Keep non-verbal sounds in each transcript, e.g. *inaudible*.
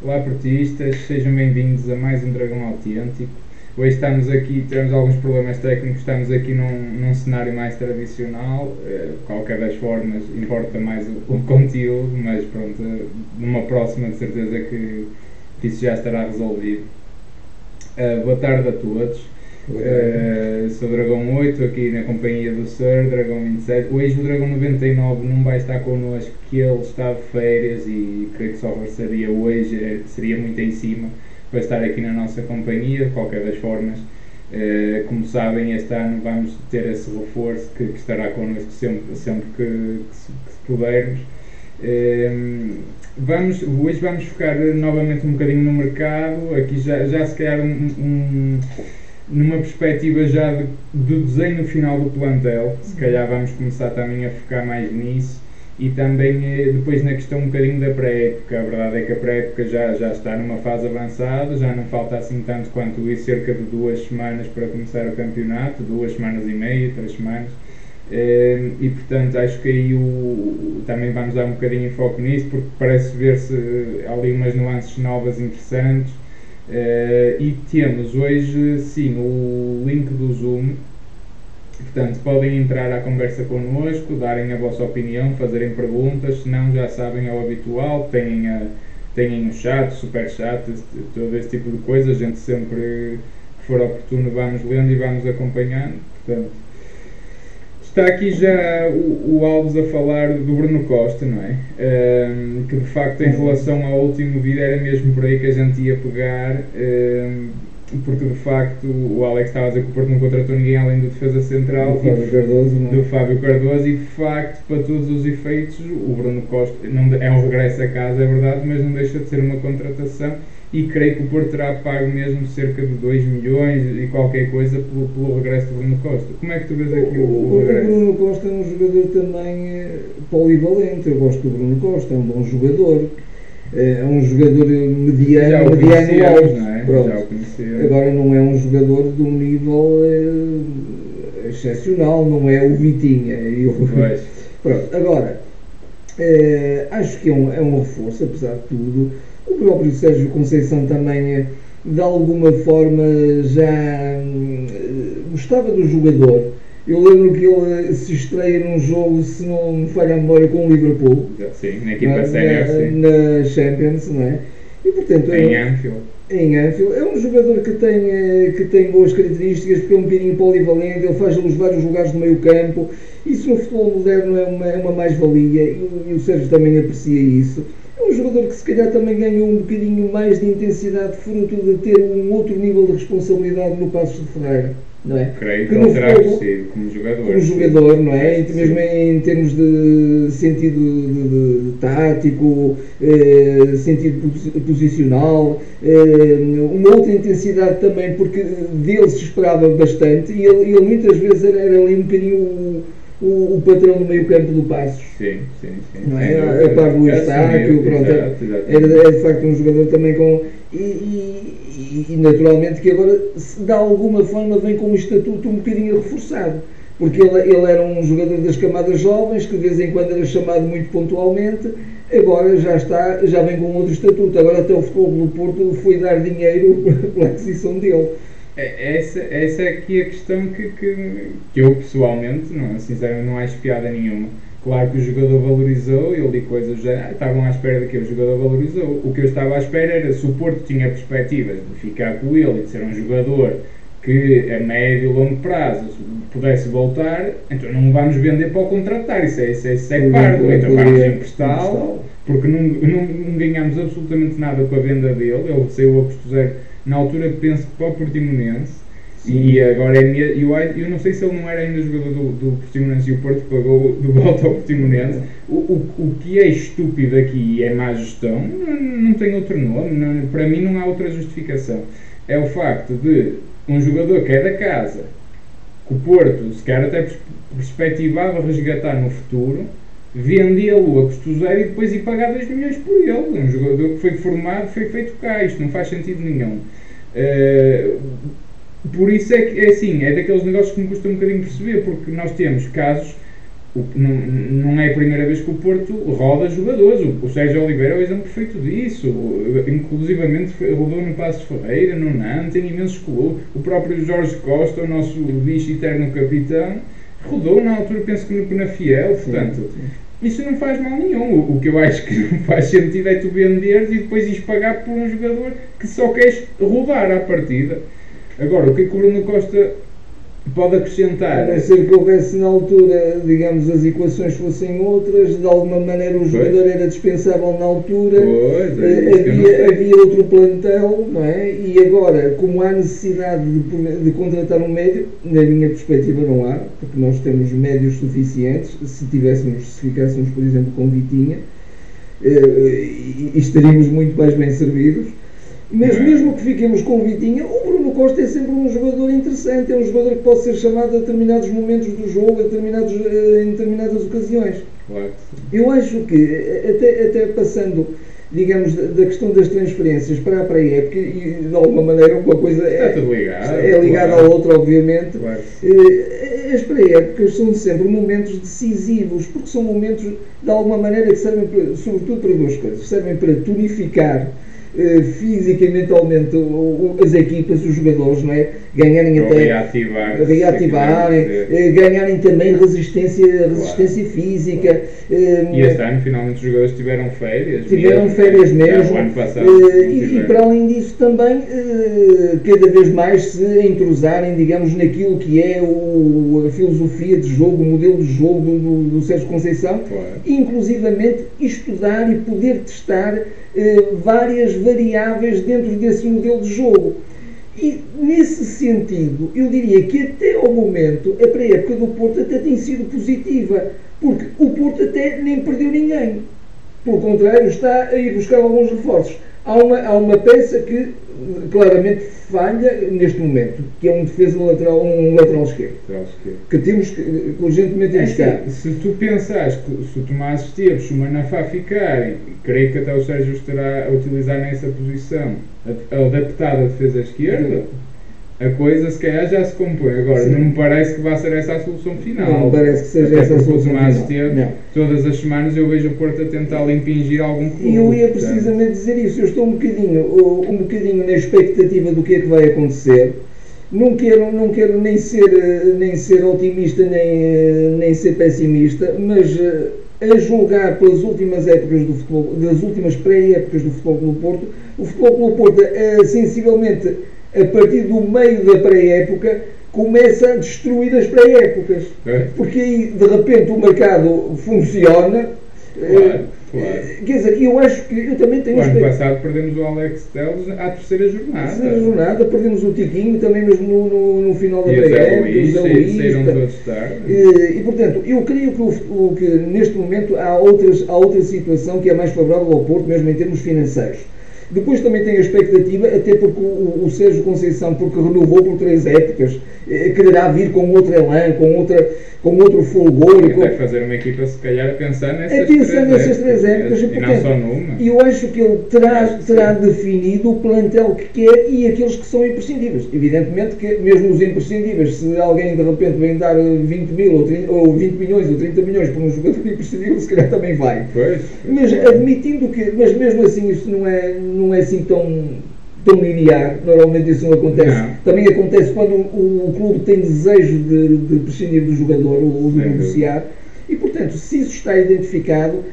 Olá portistas, sejam bem-vindos a mais um Dragão Autêntico. Hoje estamos aqui, temos alguns problemas técnicos, estamos aqui num, num cenário mais tradicional, eh, qualquer das formas importa mais o, o conteúdo, mas pronto, eh, numa próxima de certeza que, que isso já estará resolvido. Uh, boa tarde a todos. Uh, sou Dragão 8, aqui na companhia do Sir, Dragão 27. Hoje o Dragão 99 não vai estar connosco, que ele está de férias e creio que só regressaria hoje, eh, seria muito em cima para estar aqui na nossa companhia, de qualquer das formas. Uh, como sabem, este ano vamos ter esse reforço que, que estará connosco sempre, sempre que, que, que pudermos. Uh, vamos, hoje vamos focar novamente um bocadinho no mercado, aqui já, já se calhar um, um numa perspectiva já de, do desenho final do plantel, se calhar vamos começar também a focar mais nisso e também eh, depois na questão um bocadinho da pré-época. A verdade é que a pré-época já, já está numa fase avançada, já não falta assim tanto quanto isso, cerca de duas semanas para começar o campeonato, duas semanas e meia, três semanas. Eh, e portanto acho que aí o, também vamos dar um bocadinho de foco nisso porque parece ver-se ali umas nuances novas interessantes Uh, e temos hoje, sim, o link do Zoom. Portanto, podem entrar à conversa connosco, darem a vossa opinião, fazerem perguntas. Se não, já sabem, é o habitual. Têm, a, têm o chat, super chat, todo esse tipo de coisa. A gente sempre que for oportuno vamos lendo e vamos acompanhando. Portanto, Está aqui já o, o Alves a falar do Bruno Costa, não é? Um, que de facto, em relação ao último vídeo, era mesmo por aí que a gente ia pegar, um, porque de facto o Alex estava a dizer que o Porto não contratou ninguém além do defesa central do Fábio Cardoso, não? É? do Fábio Cardoso, e de facto, para todos os efeitos, o Bruno Costa não, é um regresso a casa, é verdade, mas não deixa de ser uma contratação e creio que o Porto terá pago mesmo cerca de 2 milhões e qualquer coisa pelo, pelo regresso do Bruno Costa. Como é que tu vês aqui o, o, o regresso? O Bruno Costa é um jogador também eh, polivalente, eu gosto do Bruno Costa, é um bom jogador. É um jogador mediano, mediano alto. Não é? Pronto. Já o Agora não é um jogador de um nível é, excepcional, não é o Vitinha. Eu, *laughs* Pronto, agora, é, acho que é um, é um reforço, apesar de tudo. O próprio Sérgio Conceição também, eh, de alguma forma, já hum, gostava do jogador. Eu lembro que ele eh, se estreia num jogo, se não me falha a memória, com o Liverpool. Sim, na equipa sénior, sim. Na Champions, não é? E, portanto, em é, Anfield. Em Anfield. É um jogador que tem, eh, que tem boas características, porque é um bocadinho polivalente, ele faz os vários lugares do meio campo. Isso no futebol moderno é uma, é uma mais-valia e, e o Sérgio também aprecia isso. É um jogador que se calhar também ganhou um bocadinho mais de intensidade fruto de ter um outro nível de responsabilidade no Passos de Ferreira. Não é? Creio que, que não terá crescido como jogador. Como jogador, não é? E mesmo em termos de sentido de, de, de tático, eh, sentido posicional, eh, uma outra intensidade também, porque dele se esperava bastante e ele, ele muitas vezes era, era ali um bocadinho o, o patrão do meio campo do Passos. Sim, sim, sim. Não é? A par do Eustáquio, pronto. É, é de facto um jogador também com. E, e, e, naturalmente que agora, de alguma forma, vem com um estatuto um bocadinho reforçado. Porque ele, ele era um jogador das camadas jovens, que de vez em quando era chamado muito pontualmente, agora já está, já vem com outro estatuto. Agora até o futebol do Porto foi dar dinheiro *laughs* pela aquisição dele. É, essa, essa é aqui a questão que, que, que eu pessoalmente, não, sinceramente, não acho piada nenhuma. Claro que o jogador valorizou, eu li coisas já estavam à espera de que o jogador valorizou. O que eu estava à espera era se o Porto tinha perspectivas de ficar com ele e de ser um jogador que a médio e longo prazo pudesse voltar, então não vamos vender para o contratar, isso é, isso é, isso é pardo, então vamos emprestá-lo, porque não, não, não ganhamos absolutamente nada com a venda dele, ele saiu a custo zero na altura penso que para o Portimonense e agora é eu, eu não sei se ele não era ainda jogador do, do Portimonense e o Porto pagou de volta ao Portimonense o, o, o que é estúpido aqui e é má gestão não, não tem outro nome não, para mim não há outra justificação é o facto de um jogador que é da casa que o Porto se quer até perspectivava resgatar no futuro vendê-lo a custo zero e depois ir pagar 2 milhões por ele. Um jogador que foi formado, foi feito cá. Isto não faz sentido nenhum. Uh, por isso é que é assim, é daqueles negócios que me custa um bocadinho perceber, porque nós temos casos. não, não é a primeira vez que o Porto roda jogadores. O, o Sérgio Oliveira é o exemplo perfeito disso. Inclusivamente rodou no Passos Ferreira, no Nantes, tem imensos clubes. O próprio Jorge Costa, o nosso bicho eterno capitão, rodou na altura, penso que na Fiel. Portanto, isso não faz mal nenhum. O, que eu acho que não faz sentido é tu venderes e depois ires pagar por um jogador que só queres rodar à partida. Agora, o que é que o Bruno Costa pode acrescentar. A ser que houvesse na altura, digamos, as equações fossem outras, de alguma maneira o jogador pois. era dispensável na altura, pois, é havia, havia outro plantel, não é? E agora, como há necessidade de, de, contratar um médio, na minha perspectiva não há, porque nós temos médios suficientes, se tivéssemos, se ficássemos, por exemplo, com Vitinha, eh, estaríamos muito mais bem servidos. Mas mesmo que fiquemos com o Vitinha, o Bruno Costa é sempre um jogador interessante, é um jogador que pode ser chamado a determinados momentos do jogo, a determinados, eh, em determinadas ocasiões. Claro. Eu acho que, eh, até, até passando, digamos, da questão das transferências para a pré-época, e de alguma maneira uma coisa é, ligado, é ligada claro. à outra, obviamente, claro. Eh, as pré-épocas são sempre momentos decisivos, porque são momentos, de alguma maneira, que servem, para, sobretudo, para duas coisas. Servem para tonificar física e mentalmente as equipas, os jogadores, não é? ganharem até reativar, reativarem, eh, ganharem também resistência, resistência claro. física. Eh, e este ano finalmente os jogadores tiveram férias. Tiveram mesmo, férias mesmo. ano passado, e, e, para além disso também cada vez mais se entrosarem, digamos, naquilo que é o, a filosofia de jogo, o modelo de jogo do, do Sérgio Conceição, claro. inclusivamente estudar e poder testar várias variáveis dentro desse modelo de jogo. E nesse sentido, eu diria que até ao momento, a pré-época do Porto até tem sido positiva, porque o Porto até nem perdeu ninguém. Pelo contrário, está a ir buscar alguns reforços. Há uma, há uma peça que claramente falha neste momento, que é um defesa lateral, um lateral esquerdo. Lateral esquerdo. Que temos que urgentemente é buscar. se tu pensares que se o Tomás Esteves, se o Manafá ficar, e creio que até o Sérgio estará a utilizar nessa posição, adaptada à defesa esquerda, a coisa se calhar já se compõe. Agora, Sim. não me parece que vá ser essa a solução final. Não me parece que seja essa a solução final. Tempo, todas as semanas eu vejo o Porto a tentar impingir algum clube. E eu ia precisamente dizer isso. Eu estou um bocadinho, um bocadinho na expectativa do que é que vai acontecer. Não quero, não quero nem, ser, nem ser otimista nem, nem ser pessimista, mas eh, a julgar pelas últimas épocas do futebol, das últimas pré-épocas do futebol do Porto, o futebol do Porto é sensivelmente a partir do meio da pré-época, começa a destruir as pré-épocas. É. Porque aí, de repente, o mercado funciona. Claro, claro. Quer dizer, eu acho que eu também tenho. O ano passado perdemos o Alex Teles à terceira jornada. Terceira jornada, perdemos o Tiquinho também mesmo no, no, no final da pré-época. saíram todos tarde. E, e, portanto, eu creio que, o, que neste momento há, outras, há outra situação que é mais favorável ao Porto, mesmo em termos financeiros depois também tem a expectativa, até porque o, o Sérgio Conceição, porque renovou por três épocas, eh, quererá vir com outro elan, com, outra, com outro fulgor. E com... fazer uma equipa, se calhar, a pensar nessas, a pensar três, nessas três épocas. E, e não só numa. E eu acho que ele terá, terá definido o plantel que quer e aqueles que são imprescindíveis. Evidentemente que, mesmo os imprescindíveis, se alguém de repente vem dar 20 mil ou, 30, ou 20 milhões ou 30 milhões por um jogador *laughs* imprescindível, se calhar também vai. Pois, mas admitindo que, mas mesmo assim, isso não é não é assim tão, tão linear, normalmente isso não acontece. Não. Também acontece quando o, o, clube tem desejo de, de prescindir do jogador ou de negociar. E, portanto, se isso está identificado,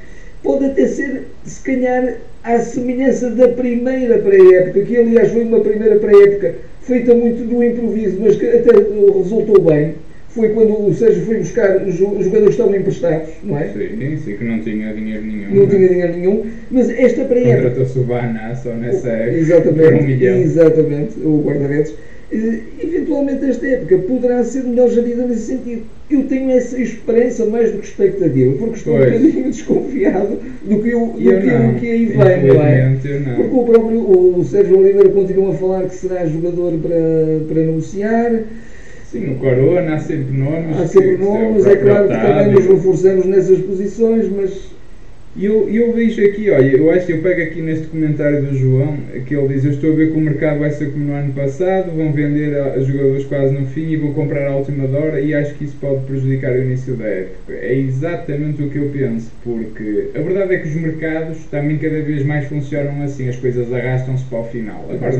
pode até ser, se calhar, à semelhança da primeira pré-época, que aliás foi uma primeira pré-época feita muito do improviso, mas que até resultou bem foi quando o Sérgio foi buscar os jogadores que estavam emprestados, não é? Sim, sim, que não tinha dinheiro nenhum. Não, não tinha dinheiro nenhum, mas esta para época. Contratou-se o Bana só nessa época. Exatamente, um milhão. exatamente, o guarda-redes. eventualmente esta época poderá ser melhor gerida nesse sentido. Eu tenho essa esperança mais do que expectativa, porque estou pois. um bocadinho *laughs* desconfiado do que, eu, eu que, não. que aí vem, não é? Porque o próprio o Sérgio Oliveira continua a falar que será jogador para, para negociar. Sim, o Corona há sempre nomes. Há sempre nomes, é, é claro que também nos reforçamos nessas posições, mas E eu, eu vejo aqui, olha, eu acho que eu pego aqui neste comentário do João, que ele diz, eu estou a ver que o mercado vai ser como no ano passado, vão vender a, a jogadores quase no fim e vão comprar à última hora e acho que isso pode prejudicar o início da época. É exatamente o que eu penso, porque a verdade é que os mercados também cada vez mais funcionam assim, as coisas arrastam-se para o final. Agora,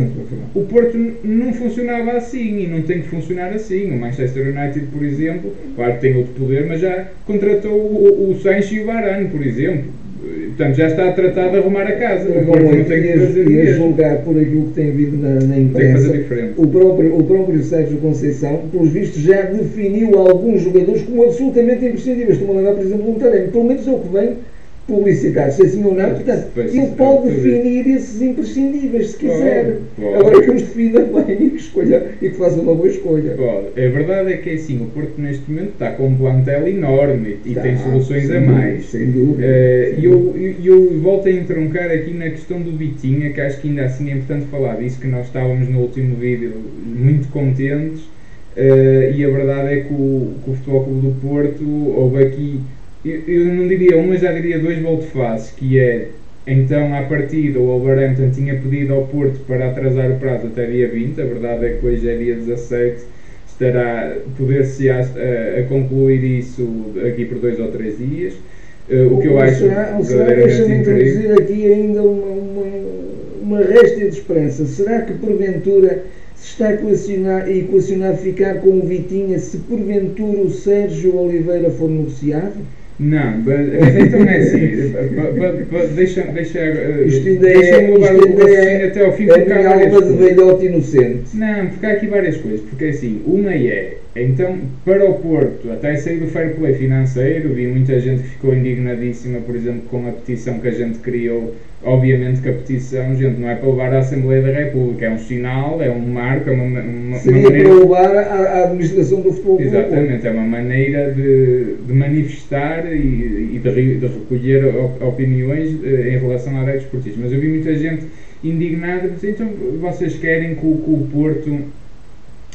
o Porto não funcionava assim e não tem que funcionar assim. O Manchester United, por exemplo, claro que tem outro poder, mas já contratou o, o Sancho e o Varane, por exemplo Portanto, já está tratado de arrumar a casa. Agora não tem que fazer e a julgar por aquilo que tem vindo na, na imprensa, o próprio, o próprio Sérgio Conceição, pelos vistos, já definiu alguns jogadores como absolutamente imprescindíveis. Estou-me a lembrar, por exemplo, um Taremi. Pelo menos é o que vem publicitar, se assim ou não. Portanto, ele pode definir esses imprescindíveis, se quiser. Pode. Agora que os defina bem e *laughs* que, escolha, e que faça uma boa escolha. Pode. A verdade é que é assim, o Porto neste momento está com um plantel enorme e, tem soluções a mais. Sem dúvida. Uh, e eu, eu, eu, volto a entroncar aqui na questão do Vitinha, que acho que ainda assim é importante falar disso, que nós estávamos no último vídeo muito contentes. Uh, e a verdade é que o, que o Futebol Clube do Porto houve aqui eu, eu não diria um, mas já diria dois volte-face, que é então, à partida, o Wolverhampton tinha pedido ao Porto para atrasar o prazo até dia 20. A verdade é que hoje é dia 17. Estará, poder-se a, a, concluir isso aqui por dois ou três dias. Uh, o que eu acho será, será deixa-me introduzir aqui ainda uma, uma, uma réstia de esperança. Será que porventura se está equacionar ficar com o Vitinha se porventura o Sérgio Oliveira for negociado? Não, mas *laughs* então é assim, deixa, deixa, isto ainda é, levar isto é, até ao fim, é a alma de velhote inocente. Não, porque há aqui várias coisas, porque assim, uma é, então, para o Porto, até sair do fair play financeiro, vi muita gente que ficou indignadíssima, por exemplo, com a petição que a gente criou. Obviamente que a petição, gente, não é para levar à Assembleia da República, é um sinal, é um marco, é uma, uma, Seria uma maneira... para levar à, administração do futebol Exatamente, é uma maneira de, de manifestar e, e de, de, recolher opiniões eh, em relação à área esportista. Mas eu vi muita gente indignada, então vocês querem que, que o Porto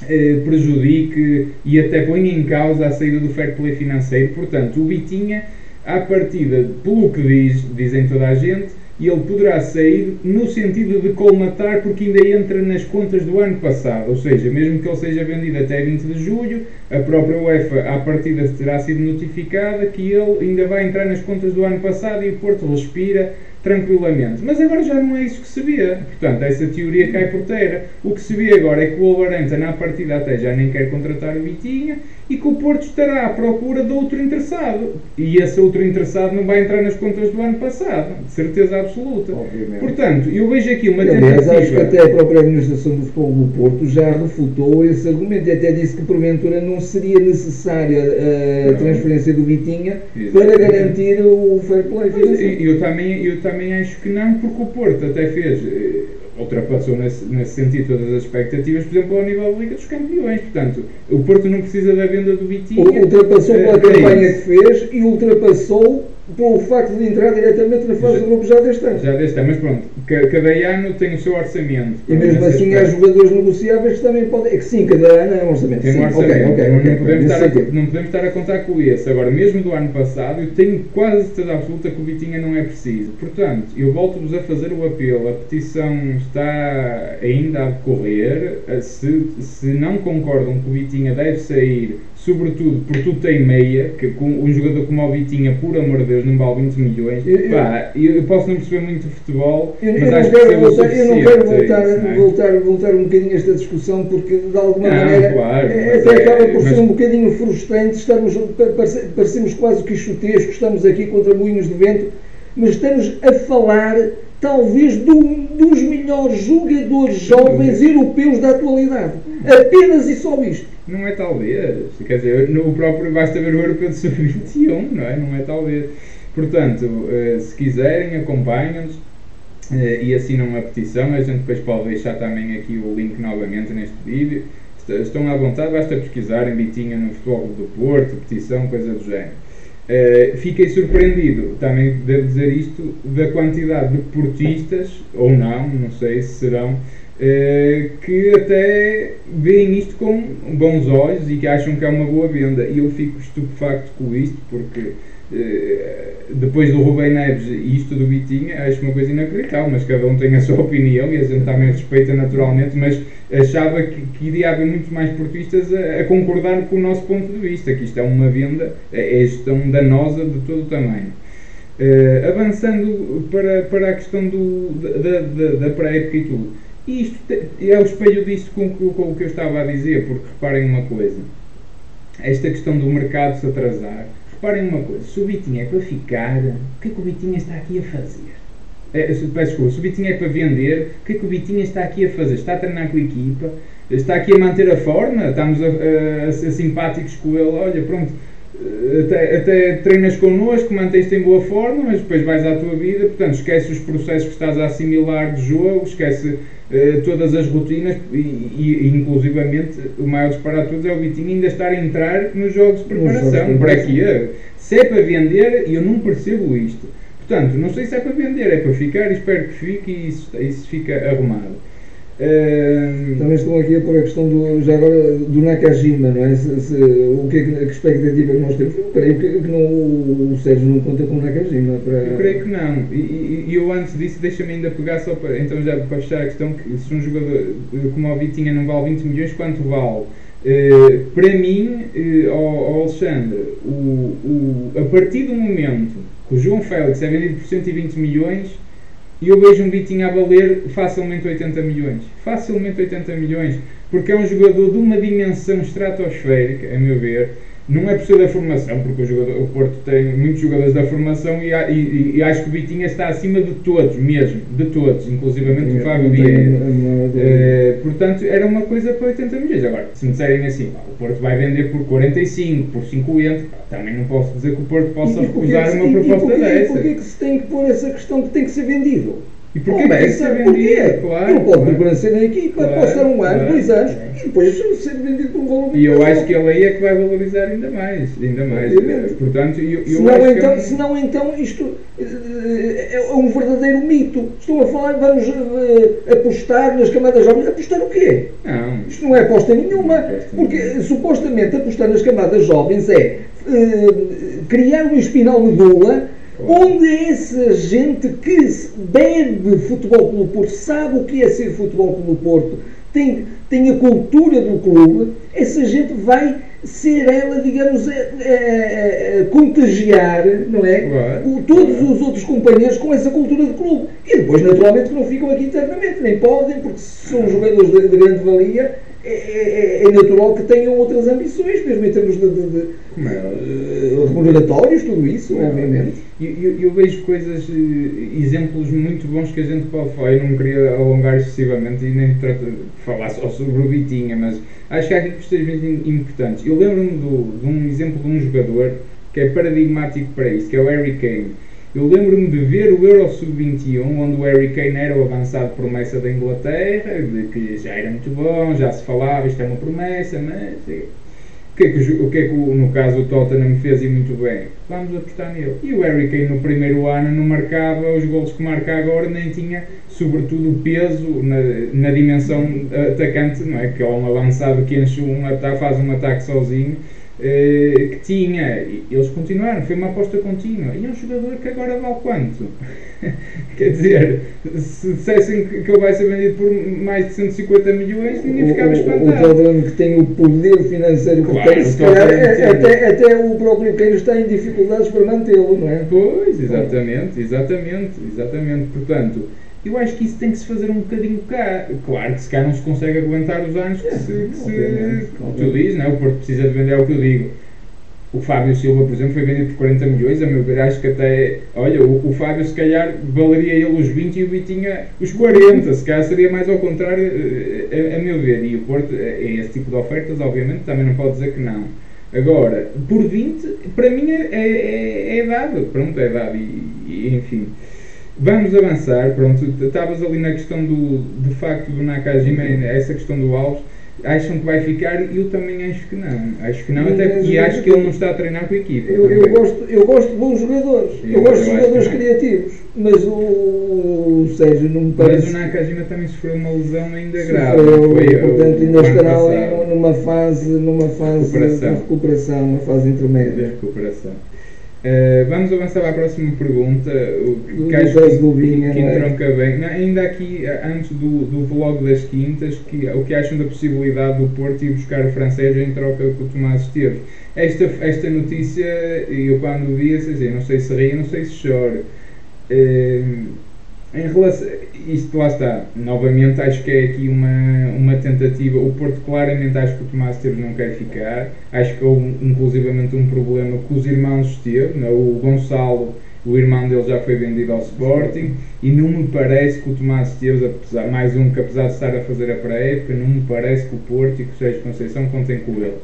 eh, prejudique e até ponha em causa a saída do fair play financeiro. Portanto, o Bitinha, à partida, pelo que diz, dizem toda a gente, e ele poderá sair no sentido de colmatar porque ainda entra nas contas do ano passado, ou seja, mesmo que ele seja vendido até 20 de julho, a própria UEFA à partida terá sido notificada que ele ainda vai entrar nas contas do ano passado e o Porto respira tranquilamente. Mas agora já não é isso que se vê. Portanto, essa teoria cai por terra. O que se vê agora é que o Wolverhampton, na partida até já nem quer contratar o Vitinha e que o Porto estará à procura de outro interessado. E esse outro interessado não vai entrar nas contas do ano passado, de certeza absoluta. Obviamente. Portanto, eu vejo aqui uma tentativa... Aliás, acho que até a própria administração do futebol do Porto já refutou esse argumento e até disse que porventura não seria necessária a transferência do Vitinha para garantir o fair play financeiro. Eu também, eu também acho que não, porque o Porto até fez eh, ultrapassou nesse, nesse sentido todas as expectativas, por exemplo, ao nível da Liga dos Campeões. Portanto, o Porto não precisa da venda do Vitinha. Ultrapassou pela uh, campanha que fez e ultrapassou pelo facto de entrar diretamente na fase já, do grupo já deste ano. Já deste ano, mas pronto, cada ano tem o seu orçamento. E mesmo assim há jogadores negociáveis que também podem. É que sim, cada ano é um orçamento. Tem um orçamento. Okay, okay, não, podemos estar a, não podemos estar a contar com esse. Agora, mesmo do ano passado, eu tenho quase certeza absoluta que o Vitinha não é preciso. Portanto, eu volto-vos a fazer o apelo. A petição está ainda a decorrer. Se, se não concordam que o Vitinha deve sair sobretudo por tu tem meia, que com um jogador como o Vitinha, por amor de Deus, não vale 20 milhões. Eu, Pá, eu, eu posso não perceber muito de futebol, eu, mas acho que voltar, Eu não quero voltar, isso, não é? voltar, voltar um bocadinho a esta discussão, porque de alguma não, maneira claro, é, até é, acaba por mas... ser um bocadinho frustrante, estamos, parecemos quase quixotescos, estamos aqui contra moinhos de vento, mas estamos a falar talvez do, dos melhores jogadores jovens europeus da atualidade. Apenas e só isto. Não é talvez. Quer dizer, no próprio basta ver o europeu de sub-21, não é? Não é talvez. Portanto, eh, se quiserem, acompanham-nos eh, e assinam a petição. A gente depois pode deixar também aqui o link novamente neste vídeo. Estão à vontade, basta pesquisarem Bitinha no Futebol do Porto, petição, coisa do género. Uh, fiquei surpreendido, também devo dizer isto, da quantidade de portistas, ou não, não sei se serão, Uh, que até veem isto com bons olhos e que acham que é uma boa venda. E eu fico estupefacto com isto, porque depois do Rubem Neves e isto do Vitinha, acho uma coisa inacreditável, mas cada um tem a sua opinião e a gente também respeita naturalmente, mas achava que, que iria haver muito mais portistas a, a, concordar com o nosso ponto de vista, que isto é uma venda, é, é gestão danosa de todo o tamanho. Uh, avançando para, para a questão do, da, da, da pré-época e tudo, isto é o espelho disso com, com, com o que eu estava a dizer, porque reparem uma coisa, esta questão do mercado se atrasar, reparem uma coisa, se o Vitinho é para ficar, o que é que o Vitinho está aqui a fazer? É, peço desculpa, se o Vitinho é para vender, o que é que o Vitinho está aqui a fazer? Está a treinar com a equipa? Está aqui a manter a forma? Estamos a, a, a ser simpáticos com ele? Olha, pronto, até, até treinas connosco, mantens-te em boa forma, mas depois vais à tua vida, portanto, esquece os processos que estás a assimilar de jogo, esquece uh, todas as rotinas e, e, inclusivamente, o maior disparate de todos é o Vitinho ainda estar a entrar nos jogos de preparação. Para aqui, se é para vender, eu não percebo isto. Portanto, não sei se é para vender, é para ficar, espero que fique e isso, isso fica arrumado. Uh, Também estão aqui a pôr a questão do, já agora, do Nakajima, não é? Se, se, o que é que, a que expectativa que nós temos? Eu creio que, que não, o Sérgio não conta com o Nakajima. Para... Eu creio que não. E, e, eu antes disso, deixa-me ainda pegar só para, então já para fechar a questão, que se um jogador como o Vitinha não vale 20 milhões, quanto vale? Uh, para mim, uh, ao, Alexandre, o, o, a partir do momento que o João Félix é vendido por 120 milhões, eu vejo um Vitinho a valer facilmente 80 milhões. Facilmente 80 milhões. Porque é um jogador de uma dimensão estratosférica, a meu ver não é por ser da formação, porque o, jogador, o Porto tem muitos jogadores da formação e, e, e, acho que o Vitinha está acima de todos, mesmo, de todos, inclusivamente o Fábio Vieira. Eh, portanto, era uma coisa para 80 milhões. Agora, se me disserem assim, o Porto vai vender por 45, por 50, também não posso dizer que o Porto possa recusar uma proposta dessa. E porquê que se tem que pôr essa questão que tem que ser vendido? E porquê que ser vendido? Claro, não pode permanecer na equipa, claro, pode estar um ano, claro, dois anos claro. e depois ser vendido por um valor E eu acho que ele aí é que vai valorizar ainda mais. Ainda mais. Obviamente. Portanto, eu, eu senão, então, que é senão então isto eh, é um verdadeiro mito. Estou a falar, vamos uh, apostar nas camadas jovens. Apostar o quê? Não. Isto não é aposta nenhuma. É aposta porque nenhuma. supostamente apostar nas camadas jovens é uh, criar uma espinal medula Onde essa gente que bebe futebol pelo Porto, sabe o que é ser futebol pelo Porto, tem, tem a cultura do clube, essa gente vai ser ela, digamos, a, a, a contagiar, não é? O, todos os outros companheiros com essa cultura do clube. E depois, naturalmente, que não ficam aqui eternamente, nem podem, porque são jogadores de, de grande valia é, é, é, natural que tenham outras ambições, mesmo em termos de, de, de, de uh, remuneratórios, tudo isso, obviamente. Eu, eu, eu, vejo coisas, eh, exemplos muito bons que a gente pode falar. Eu não queria alongar excessivamente e nem falar só sobre o Vitinha, mas acho que há aqui questões muito importantes. Eu lembro-me de um exemplo de um jogador que é paradigmático para isso, que é o Harry Kane eu lembro-me de ver o Euro Sub-21, onde o Harry Kane era o avançado promessa da Inglaterra, de que já era muito bom, já se falava, isto é uma promessa, mas. O que, é que, o que é que, no caso, o Tottenham fez e muito bem? Vamos apostar nele. E o Harry Kane, no primeiro ano, não marcava os gols que marca agora, nem tinha, sobretudo, peso na, na dimensão atacante, não é? Que é um avançado que enche um ataque, faz um ataque sozinho eh, que tinha, eles continuaram, foi uma aposta contínua. E é um jogador que agora vale quanto? *laughs* Quer dizer, se dissessem que, que ele vai ser vendido por mais de 150 milhões, ninguém ficava espantado. O, Tottenham que tem o poder financeiro que claro, tem, se calhar, é, até, até o próprio Queiroz está em dificuldades para mantê-lo, não é? Pois, exatamente, exatamente, exatamente. Portanto, eu acho que isso tem que se fazer um bocadinho cá. Claro que se cá não se consegue aguentar os anos que é, se, que se tu dizes, não é? o Porto precisa de vender, é o que eu digo. O Fábio Silva, por exemplo, foi vendido por 40 milhões, a meu ver, acho que até, olha, o, o Fábio se calhar valeria ele os 20 e o Vitinha os 40, se calhar seria mais ao contrário, a, eh, a, a meu ver, e o Porto é, é esse tipo de ofertas, obviamente, também não pode dizer que não. Agora, por 20, para mim é, é, é dado, pronto, é dado, e, e enfim. Vamos avançar, pronto, estavas ali na questão do, de facto do Nakajima, essa questão do Alves, acham que vai ficar eu também acho que não. Acho que não, até porque acho que ele não está a treinar com a equipa. Eu, eu gosto, eu gosto de bons jogadores, eu, eu gosto de jogadores criativos, mas o, o Sérgio não me parece. Mas o Nakajima também sofreu uma lesão ainda grave. Foi, portanto, ainda estará ali numa fase, numa fase recuperação. de recuperação, uma fase intermédia. De recuperação. Uh, vamos avançar para a próxima pergunta, o que, que acho que, que, que entronca bem. Não, ainda aqui, eh, antes do, do vlog das quintas, que, o que acham da possibilidade do Porto ir buscar o francês em troca com o Tomás Esteves? Esta, esta notícia, eu quando vi, assim, não sei se ri, não sei se choro. Uh, em relação, isto lá está, novamente acho que é aqui uma, uma tentativa. O Porto claramente acho que o Tomás Esteves não quer ficar. Acho que houve inclusivamente um problema com os irmãos Esteves. Né? O Gonçalo, o irmão dele já foi vendido ao Sporting e não me parece que o Tomás Esteves, apesar, mais um que apesar de estar a fazer a pré-época, não me parece que o Porto e que o Sérgio Conceição contem com ele.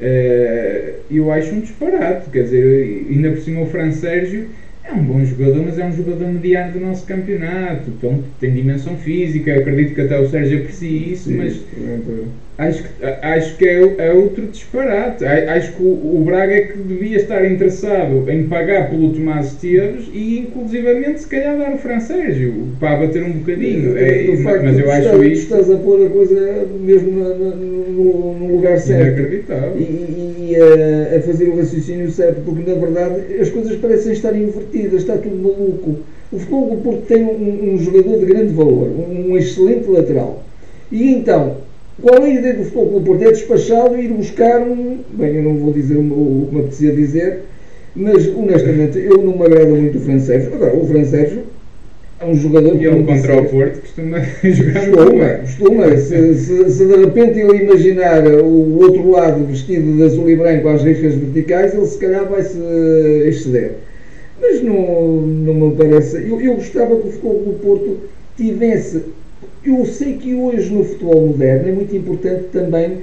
Uh, eu acho um disparate, quer dizer, ainda por cima o Fran Sérgio é um bom jogador, mas é um jogador mediano do nosso campeonato. Então tem dimensão física, acredito que até o Sérgio aprecie isso, Sim, mas acho que, acho que é, é outro disparate. Acho que o, o, Braga é que devia estar interessado em pagar pelo Tomás Esteves e inclusivamente se calhar dar o Fran Sérgio para bater um bocadinho. É, é, mas eu acho estás, isto. Estás a pôr a coisa mesmo no, no lugar certo. Inacreditável. E, a, a fazer o raciocínio certo, porque na verdade as coisas parecem estar invertidas, está tudo maluco. O Futebol do Porto tem um, um jogador de grande valor, um excelente lateral. E então, qual é a ideia do Futebol do Porto? É despachá-lo e ir buscar um. Bem, eu não vou dizer o que me apetecia dizer, mas honestamente eu não me agrada muito o Fran Sérgio. Agora, o Fran Sérgio é um jogador. E ele contra o Porto costuma *laughs* jogar costuma, costuma. Se, se, se, de repente ele imaginar o outro lado vestido de azul e branco às riscas verticais, ele se calhar vai se exceder. Mas não, não me parece. Eu, eu gostava que o Futebol Porto tivesse eu sei que hoje no futebol moderno é muito importante também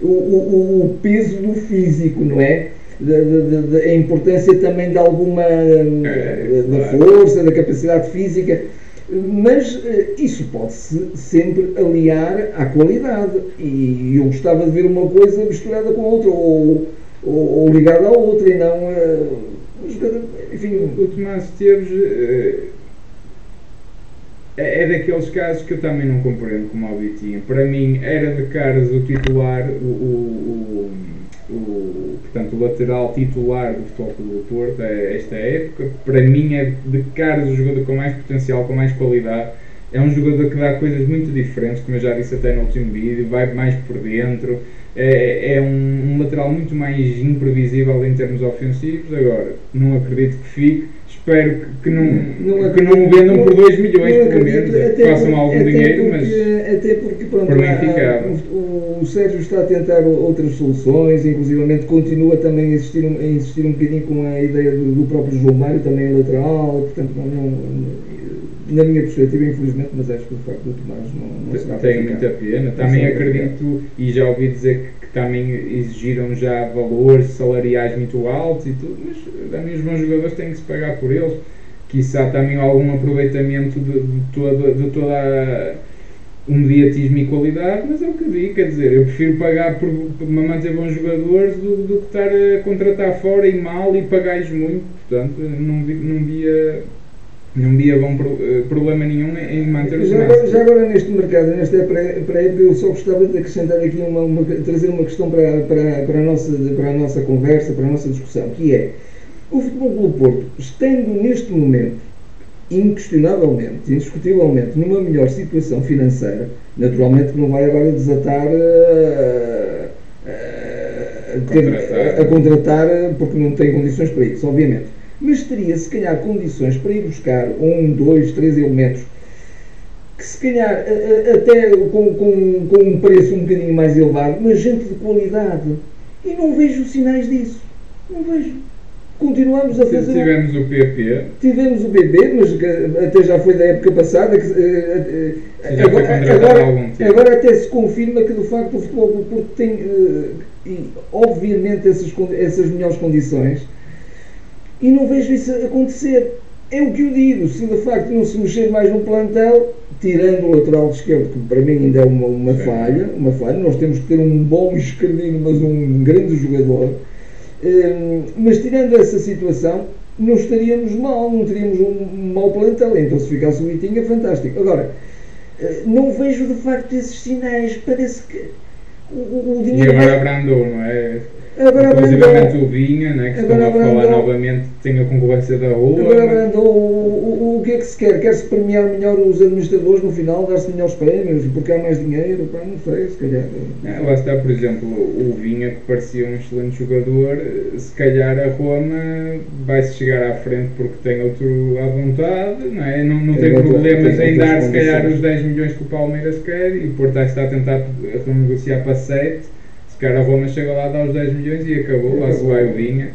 o, o, o peso do físico, não é? A importância também de alguma é, da força, da capacidade física, mas eh, isso pode-se sempre aliar à qualidade. E eu gostava de ver uma coisa misturada com a outra, ou, ou, ou ligada à outra, e não. Uh, enfim, o Tomás Esteves. Uh, é, é daqueles casos que eu também não compreendo como o Vitinho. Para mim era de caras o titular, o, o, o, o, portanto, o lateral titular do Futebol Clube do Porto é esta época. Para mim é de caras o jogador com mais potencial, com mais qualidade. É um jogador que dá coisas muito diferentes, como eu já disse até no último vídeo, vai mais por dentro. É, é um, um lateral muito mais imprevisível em termos ofensivos. Agora, não acredito que fique espero que não, não que não o vendam por 2 milhões, pelo menos, que façam algum dinheiro, porque, mas até porque pronto, por. O, o, Sérgio está a tentar outras soluções, inclusivamente continua também a insistir, a insistir um bocadinho com a ideia do, do próprio João Mário, também lateral, portanto não, não, na minha perspectiva, infelizmente, mas acho que o facto do Tomás não, não será Tenho muita pena. Também acredito, e já ouvi dizer que também exigiram já valores salariais muito altos e tudo, mas também os bons jogadores têm que se pagar por eles. Quizá também algum aproveitamento de, de toda, de toda o mediatismo e qualidade, mas é o que digo, quer dizer, eu prefiro pagar por, por manter bons jogadores do, do que estar a contratar fora e mal e pagar-lhes muito, portanto não, não via não bom eh, problema nenhum em manter os já agora, já agora neste mercado, nesta pré-época, eu só gostava de acrescentar aqui uma, uma, trazer uma questão para, para, para, a nossa, para a nossa conversa, para a nossa discussão, que é o Futebol Clube Porto, estando neste momento, inquestionavelmente, indiscutivelmente, numa melhor situação financeira, naturalmente que não vai agora desatar a, a, a, ter, a contratar porque não tem condições para isso, obviamente mas teria se calhar condições para ir buscar um, dois, três elementos que se calhar até com, com, com um preço um bocadinho mais elevado, mas gente de qualidade. E não vejo sinais disso. Não vejo. Continuamos a fazer. Tivemos o PP. Tivemos o PP, mas até já foi da época passada. Que, uh, uh, agora, agora, agora, até se confirma que de facto o futebol do Porto tem, uh, e, obviamente, essas, essas melhores condições e não vejo isso acontecer. é o que eu digo, se de facto não se mexer mais no plantel, tirando o lateral esquerdo, que para mim ainda é uma, uma falha, uma falha, nós temos que ter um bom esquerdino, mas um grande jogador. Hum, mas tirando essa situação, não estaríamos mal, não teríamos um mau plantel. Então se ficasse o Vitinho é fantástico. Agora, eh, não vejo de facto esses sinais, parece que o, o dinheiro. E agora abrandou, não é? Agora Inclusive o Vinha, né, que estão a falar novamente, tem a concorrência da rua. Agora Brandão, o, o, o que é que se quer? Quer-se premiar melhor os administradores no final, dar-se melhores prémios, porque há mais dinheiro? Pá, não sei, se calhar. Ah, lá está, por exemplo, o Vinha, que parecia um excelente jogador, se calhar a Roma vai-se chegar à frente porque tem outro à vontade, não, é? não, não tem, tem problemas em dar, se calhar, os 10 milhões que o Palmeiras quer e o Porto está a tentar renegociar para 7 se calhar a Roma chega lá, dá os 10 milhões e acabou, lá se vai o Vinha.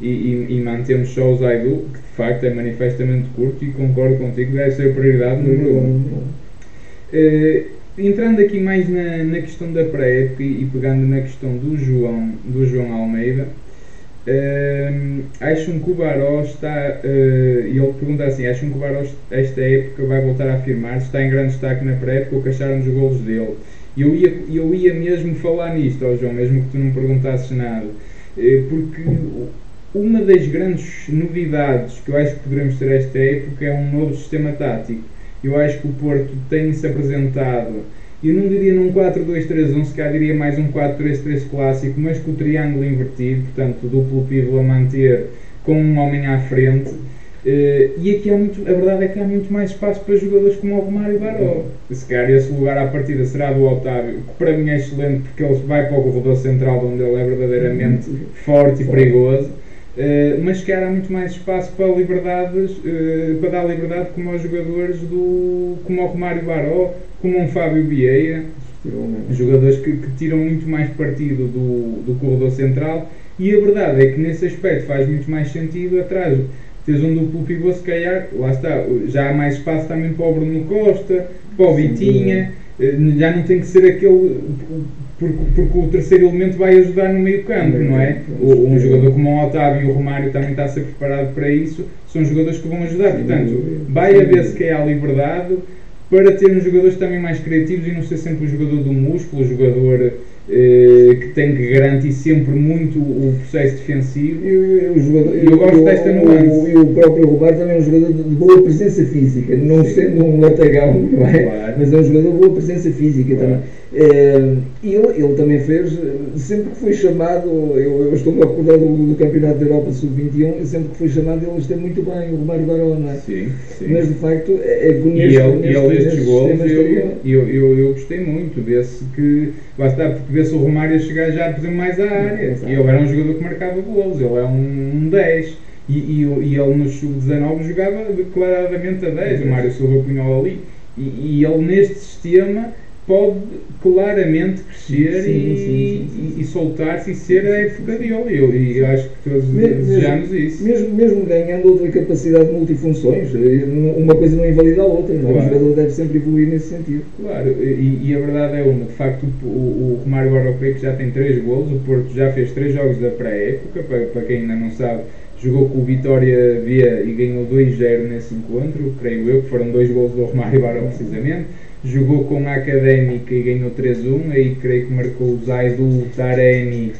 E, e, e, mantemos só o Zaidu, que de facto é manifestamente curto e concordo contigo, deve ser a prioridade número 1. Um. Uh, entrando aqui mais na, na questão da pré-época e, pegando na questão do João, do João Almeida, uh, acham que o Baró está, uh, e ele pergunta assim, acham que o Baró esta época vai voltar a afirmar, está em grande destaque na pré-época, o que acharam dos golos dele? E eu ia, eu ia mesmo falar nisto, ó João, mesmo que tu não perguntasses nada, eh, porque uma das grandes novidades que eu acho que poderemos ter esta época é um novo sistema tático. Eu acho que o Porto tem-se apresentado, eu não diria num 4-2-3-1, se calhar diria mais um 4-3-3 clássico, mas com o triângulo invertido, portanto, duplo pívolo a manter com um homem à frente Uh, e aqui há muito, a verdade é que há muito mais espaço para jogadores como o Romário Baró. Se calhar esse lugar à partida será do Otávio, que para mim é excelente porque ele vai para o corredor central onde ele é verdadeiramente forte e perigoso. Uh, mas se calhar há muito mais espaço para liberdades, uh, para dar liberdade como aos jogadores do, como o Romário Baró, como um Fábio Vieira, jogadores que, que, tiram muito mais partido do, do corredor central. E a verdade é que nesse aspecto faz muito mais sentido atrás tens um duplo pivô, se calhar, lá está, já há mais espaço também para o Bruno Costa, para o Vitinha, eh, já não tem que ser aquele. Porque, porque o terceiro elemento vai ajudar no meio campo, não é? Um jogador como o Otávio e o Romário também está a ser preparado para isso, são jogadores que vão ajudar. Portanto, vai haver se calhar liberdade para termos jogadores também mais criativos e não ser sempre o jogador do músculo, o jogador que tem que garantir sempre muito o processo defensivo. E, o jogador, eu gosto desta nuance. E o próprio Roberto também é um jogador de boa presença física, não Sim. sendo um latagão, não é? Claro. Mas é um jogador de boa presença física claro. também. É, ele, ele também fez, sempre que foi chamado, eu, eu estou-me a recordar do, do, Campeonato da Europa Sub-21, sempre que foi chamado ele esteve muito bem, o Romário Barão, não é? Sim, sim. Mas de facto é, é bonito. E ele, ele estes gols, eu, eu, eu, eu, gostei muito, vê-se que, lá está, porque vê-se o Romário a chegar já, por exemplo, mais à área. É, e ele era um jogador que marcava golos, ele é um, um 10. E, e, e ele no sub-19 jogava declaradamente a 10, o Mário Silva punhou ali. E, e ele neste sistema pode claramente crescer sim, e, sim, sim, e soltar-se e ser a época dele. Eu, e eu acho que todos mesmo, desejamos isso. Mesmo, mesmo ganhando outra capacidade de multifunções, eh, uma coisa não invalida a outra, é? o jogador deve sempre evoluir nesse sentido. Claro, e, e a verdade é uma, de facto o, o, Romário Barroquei já tem 3 golos, o Porto já fez 3 jogos da pré-época, para, para quem ainda não sabe, jogou com o Vitória Via e ganhou 2-0 nesse encontro, creio eu, que foram dois gols do Romário Barão precisamente jogou com a Académica e ganhou 3-1, aí creio que marcou o Zaidu, o Taremi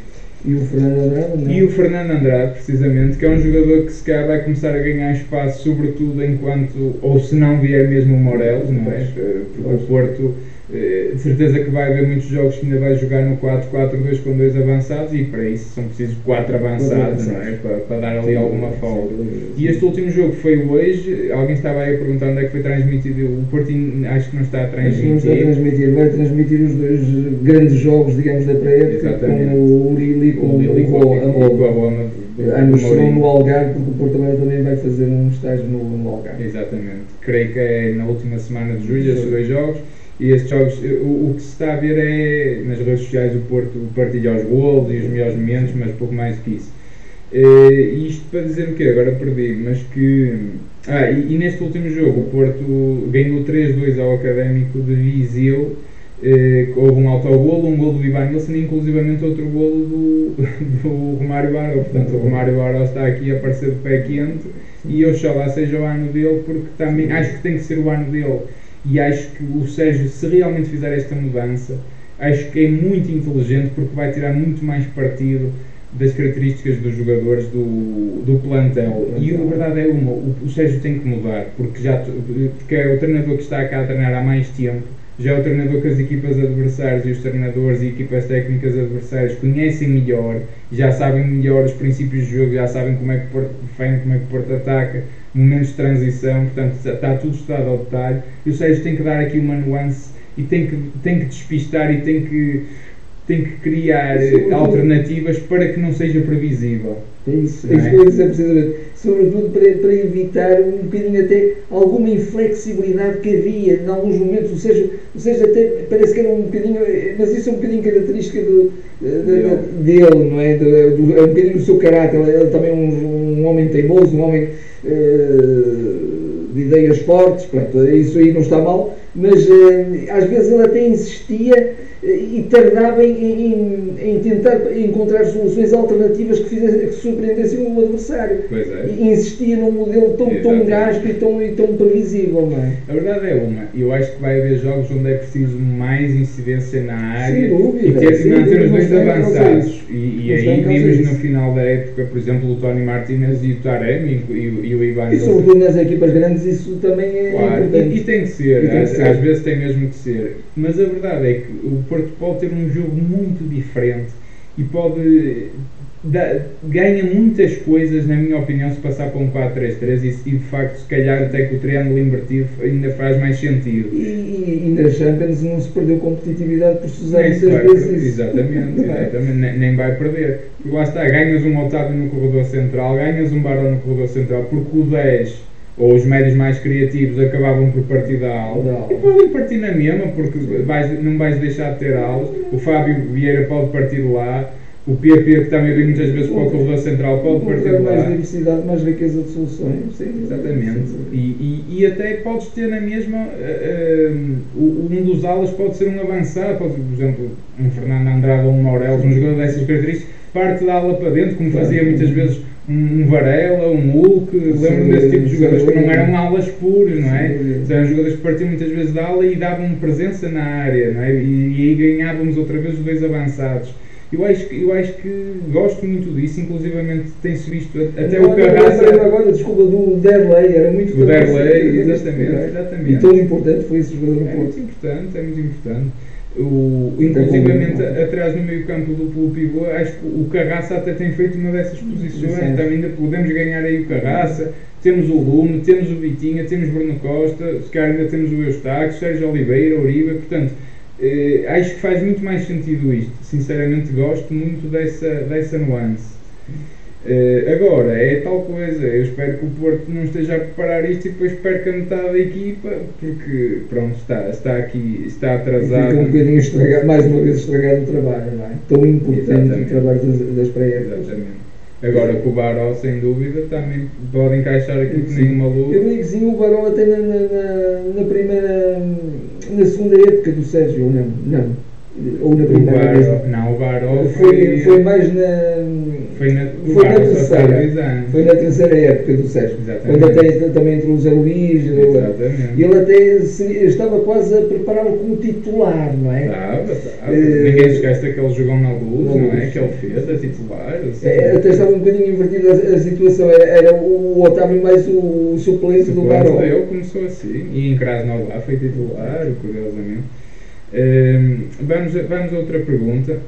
e o Fernando Andrade, não? É? E o Fernando Andrade, precisamente, que é um jogador que se calhar vai começar a ganhar espaço, sobretudo enquanto, ou se não vier mesmo o Morelos, não é? Porque o Porto eh, de certeza que vai haver muitos jogos que ainda vai jogar no 4-4-2 com dois avançados e para isso são precisos quatro avançados, não é? Para, para dar ali alguma folga. E este último jogo foi hoje, alguém estava aí a perguntar onde é que foi transmitido, o Portinho acho que não está a transmitir. Não está a transmitir, vai transmitir os dois grandes jogos, digamos, da pré-época, com o Uri e com o, Roma. Ambos serão no Algarve, porque o Porto agora também vai fazer um estágio no, no Algarve. Exatamente. Creio que é na última semana de julho, esses dois jogos. E estes jogos, o, o, que se está a ver é nas redes sociais o Porto partilha os gols e os melhores momentos, mas pouco mais que isso. Uh, isto para dizer o quê? Agora perdi, mas que. Ah, e, e neste último jogo o Porto ganhou 3-2 ao Académico de Viseu. eh, houve um autogolo, um golo do Ivan Nilsson e inclusivamente outro golo do, *laughs* do Romário Baró. Portanto, o Romário Baró está aqui a aparecer de pé quente e eu lá seja o ano dele porque também acho que tem que ser o ano dele e acho que o Sérgio, se realmente fizer esta mudança, acho que é muito inteligente porque vai tirar muito mais partido das características dos jogadores do, do plantel. E a verdade é uma, o, o Sérgio tem que mudar, porque, já, porque é o treinador que está cá a treinar há mais tempo já o treinador que as equipas adversárias e os treinadores e equipas técnicas adversárias conhecem melhor, já sabem melhor os princípios de jogo, já sabem como é que Porto defende, como é que Porto ataca, momentos de transição, portanto está tudo estudado ao detalhe. E o Sérgio tem que dar aqui uma nuance e tem que, tem que despistar e tem que, tem que criar alternativas para que não seja previsível. É isso, é isso eu ia dizer precisamente. Sobretudo para, para evitar um bocadinho até alguma inflexibilidade que havia em alguns momentos, ou seja, ou seja até parece que era um bocadinho, mas isso é um bocadinho característica do, de, dele, não é? Do, do, é um bocadinho do seu caráter, ele, também é um, um homem teimoso, um homem uh, de ideias fortes, pronto, isso aí não está mal, mas uh, às vezes ele até insistia e tardava em, em, em, tentar encontrar soluções alternativas que, fizessem, que surpreendessem o adversário. É. E insistia num modelo tão, tão gasto e tão, e tão previsível, não é? A verdade é uma, eu acho que vai haver jogos onde é preciso mais incidência na área dúvida, e ter, sem manter os dois avançados. E, e aí vimos no final da época, por exemplo, o Tony Martinez e o Taremi e, e, e o Ivan. E sobretudo nas equipas grandes isso também é claro, importante. E, e tem que ser, às, que ser. Às vezes tem mesmo que ser. Mas a verdade é que o Porto pode ter um jogo muito diferente e pode da, ganha muitas coisas, na minha opinião, se passar para um 4-3-3 e, e, de facto, se calhar até que o triângulo invertido ainda faz mais sentido. E, e, na Champions não se perdeu competitividade por se usar muitas vezes Exatamente, *laughs* exatamente nem, nem, vai perder. Porque lá está, ganhas um Otávio no corredor central, ganhas um Barão no corredor central, porque o 10 ou os médios mais criativos acabavam por partir da aula. E podem partir na mesma porque vais, não vais deixar de ter aulas. O Fábio Vieira pode partir lá. O PP que também vem muitas vezes para o corredor central pode partir lá. mais diversidade, mais riqueza de soluções. Sim, exatamente. E, e, e, até podes ter na mesma uh, uh, um dos alas pode ser um avançado. Pode, por exemplo um Fernando Andrade ou um Maurelos um jogador dessas características parte da ala para dentro como fazia muitas vezes um Varela, um Hulk, lembro desse tipo de jogadores que não eram alas puras, não é? Eram jogadores que partiam muitas vezes da ala e davam presença na área, não é? E, e aí ganhávamos outra vez os dois avançados. Eu acho, que, eu acho que gosto muito disso, inclusivamente tem-se visto até não, o Carraça. agora, desculpa, do Derley, era muito Do Derley, exatamente, exatamente. E tão importante foi esse jogador É muito importante, é muito importante. O, inclusivamente atrás no meio campo do pelo pivô, acho que o Carraça até tem feito uma dessas posições, Sim. também ainda podemos ganhar aí o Carraça, temos o Lume, temos o Vitinha, temos Bruno Costa, se calhar ainda temos o Eustáquio, Sérgio Oliveira, Uribe, portanto, eh, acho que faz muito mais sentido isto, sinceramente gosto muito dessa, dessa nuance. Uh, agora, é tal coisa, eu espero que o Porto não esteja a preparar isto e depois perca metade da equipa, porque pronto, está, está aqui, está atrasado. Fica um bocadinho estragado, mais uma vez estragado o trabalho, não é? Tão importante Exatamente. o trabalho das, das pré-épocas. Exatamente. Agora com o Baró, sem dúvida, também pode encaixar aqui com nenhuma luz. Eu digo sim, o Baró até na, na, na, primeira, na segunda época do Sérgio, não? Não. Ou na primeira vez? Não, o Baró foi, foi, mais na foi na, foi na terceira. Foi na terceira época do Sérgio. Quando até também entrou o Zé Luís. E ele até se, estava quase a prepará-lo como titular, não é? Estava, estava. Uh, Ninguém esquece daquele jogão na luz, não, não é? Que ele fez, a titular. Assim. É, até estava um bocadinho invertida a, a, situação. Era, era o Otávio mais o, o suplente do Barão. Ele começou assim. E em Krasnodar foi titular, curiosamente. Uh, vamos, vamos a outra pergunta.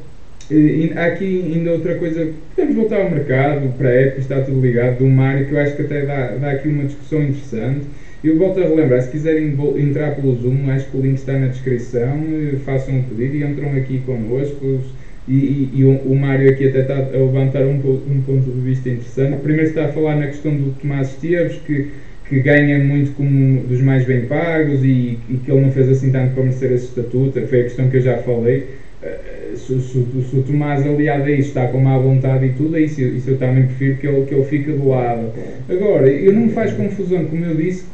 E, há aqui ainda outra coisa, podemos voltar ao mercado, para a época, está tudo ligado, do Mário, que eu acho que até dá, dá aqui uma discussão interessante. Eu volto a relembrar, se quiserem entrar pelo Zoom, acho que o link está na descrição, façam um pedido e entram aqui convosco. E, e, e o, o, Mário aqui até está a levantar um, um ponto de vista interessante. Primeiro está a falar na questão do Tomás Esteves, que, que ganha muito como dos mais bem pagos e, e que ele não fez assim tanto para merecer esse estatuto, foi a questão que eu já falei eh, se, se, se, o Tomás aliado a isso está com má vontade e tudo, isso, isso eu também prefiro que ele, que ele fique do lado. Agora, eu não me faz confusão, como eu disse,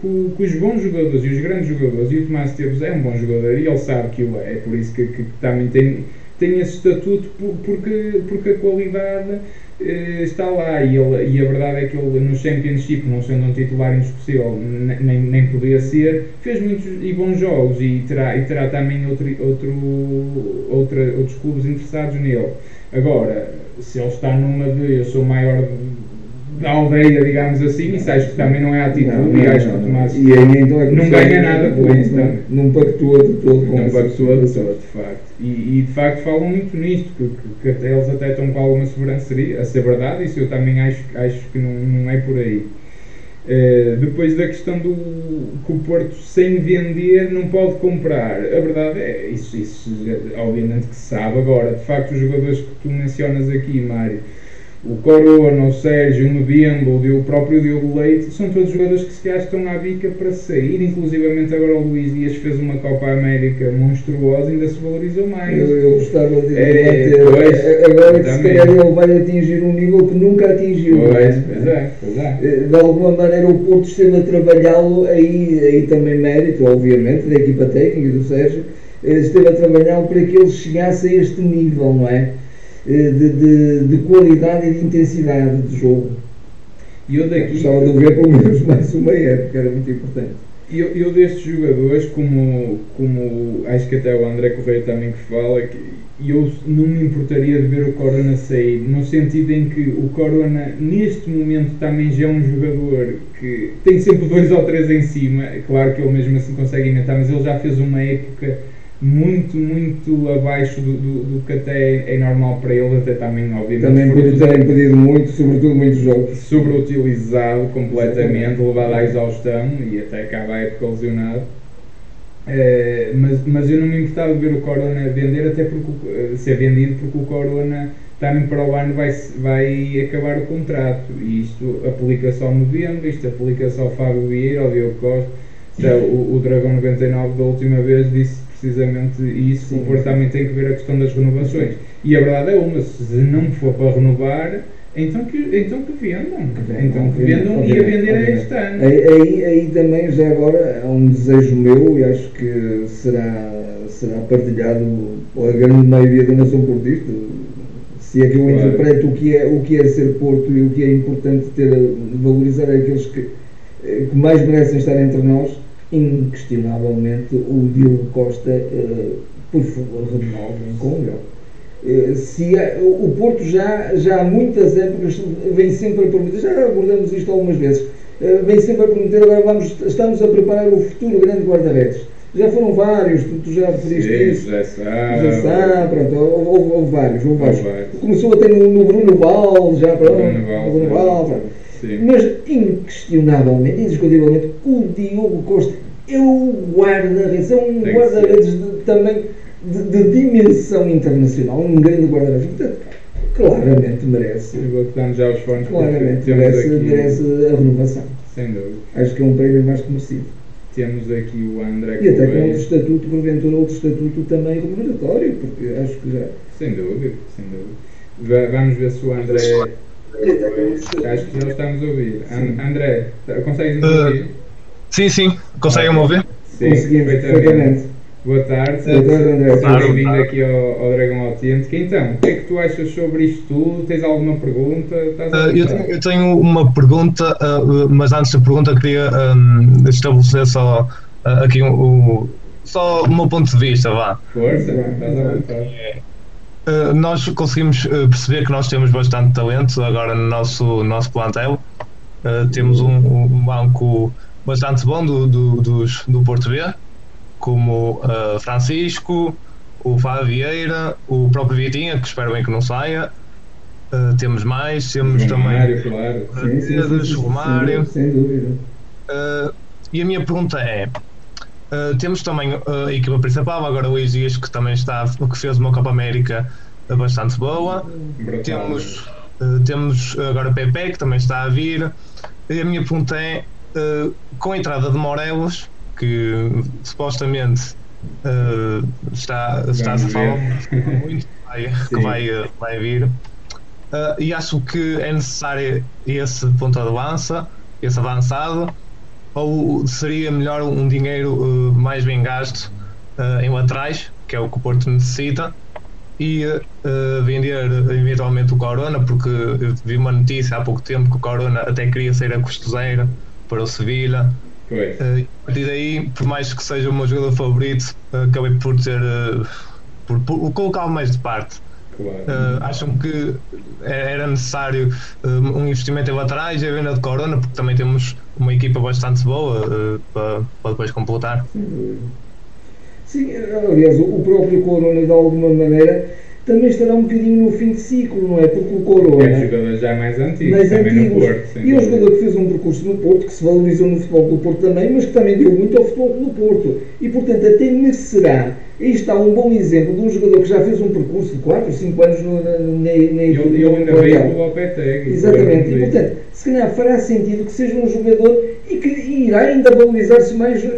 com, os bons jogadores e os grandes jogadores, e o Tomás Esteves é um bom jogador e ele sabe que o é, é por isso que, que, que também tem, tem esse estatuto, porque, porque a qualidade eh, está lá e, ele, e a verdade é que ele no Championship, não sendo um titular indiscutível, nem, nem podia ser, fez muitos e bons jogos e terá, e terá também outro, outro, outra, outros clubes interessados nele. Agora, se ele está numa de eu sou maior da aldeia, digamos assim, isso acho que também não é a atitude não, e acho que o Tomás e aí, então é não ganha nada com isso. Não, não pactua de todo com Não pactua de todo, de facto. E, e, de facto falam muito nisto, que, que, até eles até estão com alguma sobranceria, a ser verdade, isso eu também acho, acho que não, não é por aí. Uh, depois da questão do que o Porto sem vender não pode comprar, a verdade é, isso, isso obviamente que se sabe agora, de facto os jogadores que tu mencionas aqui, Mário, o Corona, o Sérgio, o Mbemba, o próprio Diogo Leite, são todos jogadores que se calhar estão à bica para sair, inclusivamente agora o Luís Dias fez uma Copa América monstruosa, ainda se valorizou mais. Eu, eu gostava de é, pois, agora que se calhar ele vai atingir um nível que nunca atingiu. Pois, pois é, pois é. Eh, de alguma maneira o Porto esteve a trabalhá-lo, aí, aí também mérito, obviamente, da equipa técnica do Sérgio, eh, esteve a trabalhá-lo para que ele chegasse a este nível, não é? Eh, de, de, de, qualidade e de intensidade de jogo. E eu daqui. Gostava de ver pelo menos mais uma época, era muito importante. Eu, eu destes jogadores, como, como acho que até o André Correia também que fala, que eu não me importaria de ver o Corona sair, no sentido em que o Corona neste momento também já é um jogador que tem sempre dois ou três em cima, é claro que ele mesmo assim consegue inventar, mas ele já fez uma época muito, muito abaixo do, do, do, que até é normal para ele, até também, obviamente. Também por terem pedido muito, sobretudo muitos jogos. Sobreutilizado completamente, levado à exaustão e até acaba a época lesionado. É, mas, mas eu não me importava de ver o Corona vender, até porque eh, ser vendido, porque o Corona também para o ano vai, vai acabar o contrato. E isto aplica só ao novembro, isto aplica só ao Fábio Vieira, ao Diogo Costa. Então, o, o Dragão 99 da última vez disse precisamente isso, sim, o Porto também tem que ver a questão das renovações. E a verdade é uma, se não for para renovar, então que, então que vendam. Então que vendam e a vender é este ano. Aí, aí também, já agora, é um desejo meu e acho que será, será partilhado pela grande maioria da nação portista. Se é que eu claro. interpreto o que, é, o que é ser Porto e o que é importante ter, valorizar aqueles que, que mais merecem estar entre nós, inquestionavelmente o Diogo Costa, uh, por favor, renovem com ele. Uh, se há, o Porto já, já há muitas épocas vem sempre a prometer, já abordamos isto algumas vezes, uh, vem sempre a prometer, agora vamos, estamos a preparar o futuro grande guarda-redes. Já foram vários, tu, tu já referiste Sim, isso. Já sabe. Já sabe, pronto, houve, houve vários, houve vários. Começou até no, no Bruno Val, já pronto. Bruno Val, Bruno Val, pronto. Mas inquestionavelmente, indiscutivelmente, o Diogo Costa é o guarda-redes, é um guarda-redes também de, de, dimensão internacional, um grande guarda-redes. Portanto, claramente merece. Eu vou já os fones Claramente merece, aqui... merece a renovação. Sem dúvida. Acho que é um prémio mais que merecido. Temos aqui o André E até com outro estatuto, porventura, outro estatuto também remuneratório, porque acho que já. Sem dúvida, sem dúvida. Vamos ver se o André. Acho que já estamos a ouvir. Sim. André, consegues nos ouvir? Uh, Sim, sim. Conseguem-me ouvir? Sim, perfeitamente. Boa tarde, seja bem-vindo aqui ao, ao Dragão Autêntico. Então, o que é que tu achas sobre isto tudo? Tens alguma pergunta? Uh, eu, tenho, eu, tenho, uma pergunta, uh, mas antes da pergunta queria um, estabelecer só uh, aqui um, um, só o meu ponto de vista, vá. Força, estás à vontade. Uh, nós conseguimos uh, perceber que nós temos bastante talento agora no nosso, nosso plantel. Uh, temos um, um, banco bastante bom do, do, dos, do Porto B, como Francisco, o Fábio Vieira, o próprio Vitinha, que espero bem que não saia. Temos mais, temos também Romário, claro. Sim, o Romário. Sem dúvida. E a minha pergunta é: temos também a equipa principal, agora o Luís Dias, que também está, que fez uma Copa América bastante boa. Temos, temos agora o Pepe, que também está a vir. E a minha pergunta é: uh, com a entrada de Morelos, que supostamente Uh, está, está a falar muito vai, que vai, vai vir. Uh, e acho que é necessário esse ponto de avança, esse avançado, ou seria melhor um dinheiro uh, mais bem gasto uh, em laterais, que é o que o Porto necessita, e vender eventualmente o Corona, porque eu vi uma notícia há pouco tempo que o Corona até queria ser a costuseira para o Sevilha. Uh, a partir daí, por mais que seja o meu jogador favorito, acabei por ter por, por colocá-lo mais de parte. Claro. Uh, acham que era necessário uh, um investimento em laterais e a venda de Corona, porque também temos uma equipa bastante boa uh, para, para depois completar. Sim, aliás, o próprio Corona, de alguma maneira, também estará um bocadinho no fim de ciclo, não é? Porque o Corona. É um jogador já mais antigo, mais antigos, Porto, e é um jogador que fez um percurso no Porto, que se valorizou no futebol do Porto também, mas que também deu muito ao futebol do Porto. E portanto, até merecerá Aí está um bom exemplo de um jogador que já fez um percurso de 4 ou 5 anos no, na, na, equipe. Eu ainda veio o Lopetegui. Exatamente. E, portanto, se calhar fará sentido que seja um jogador e que irá ainda valorizar-se mais uh,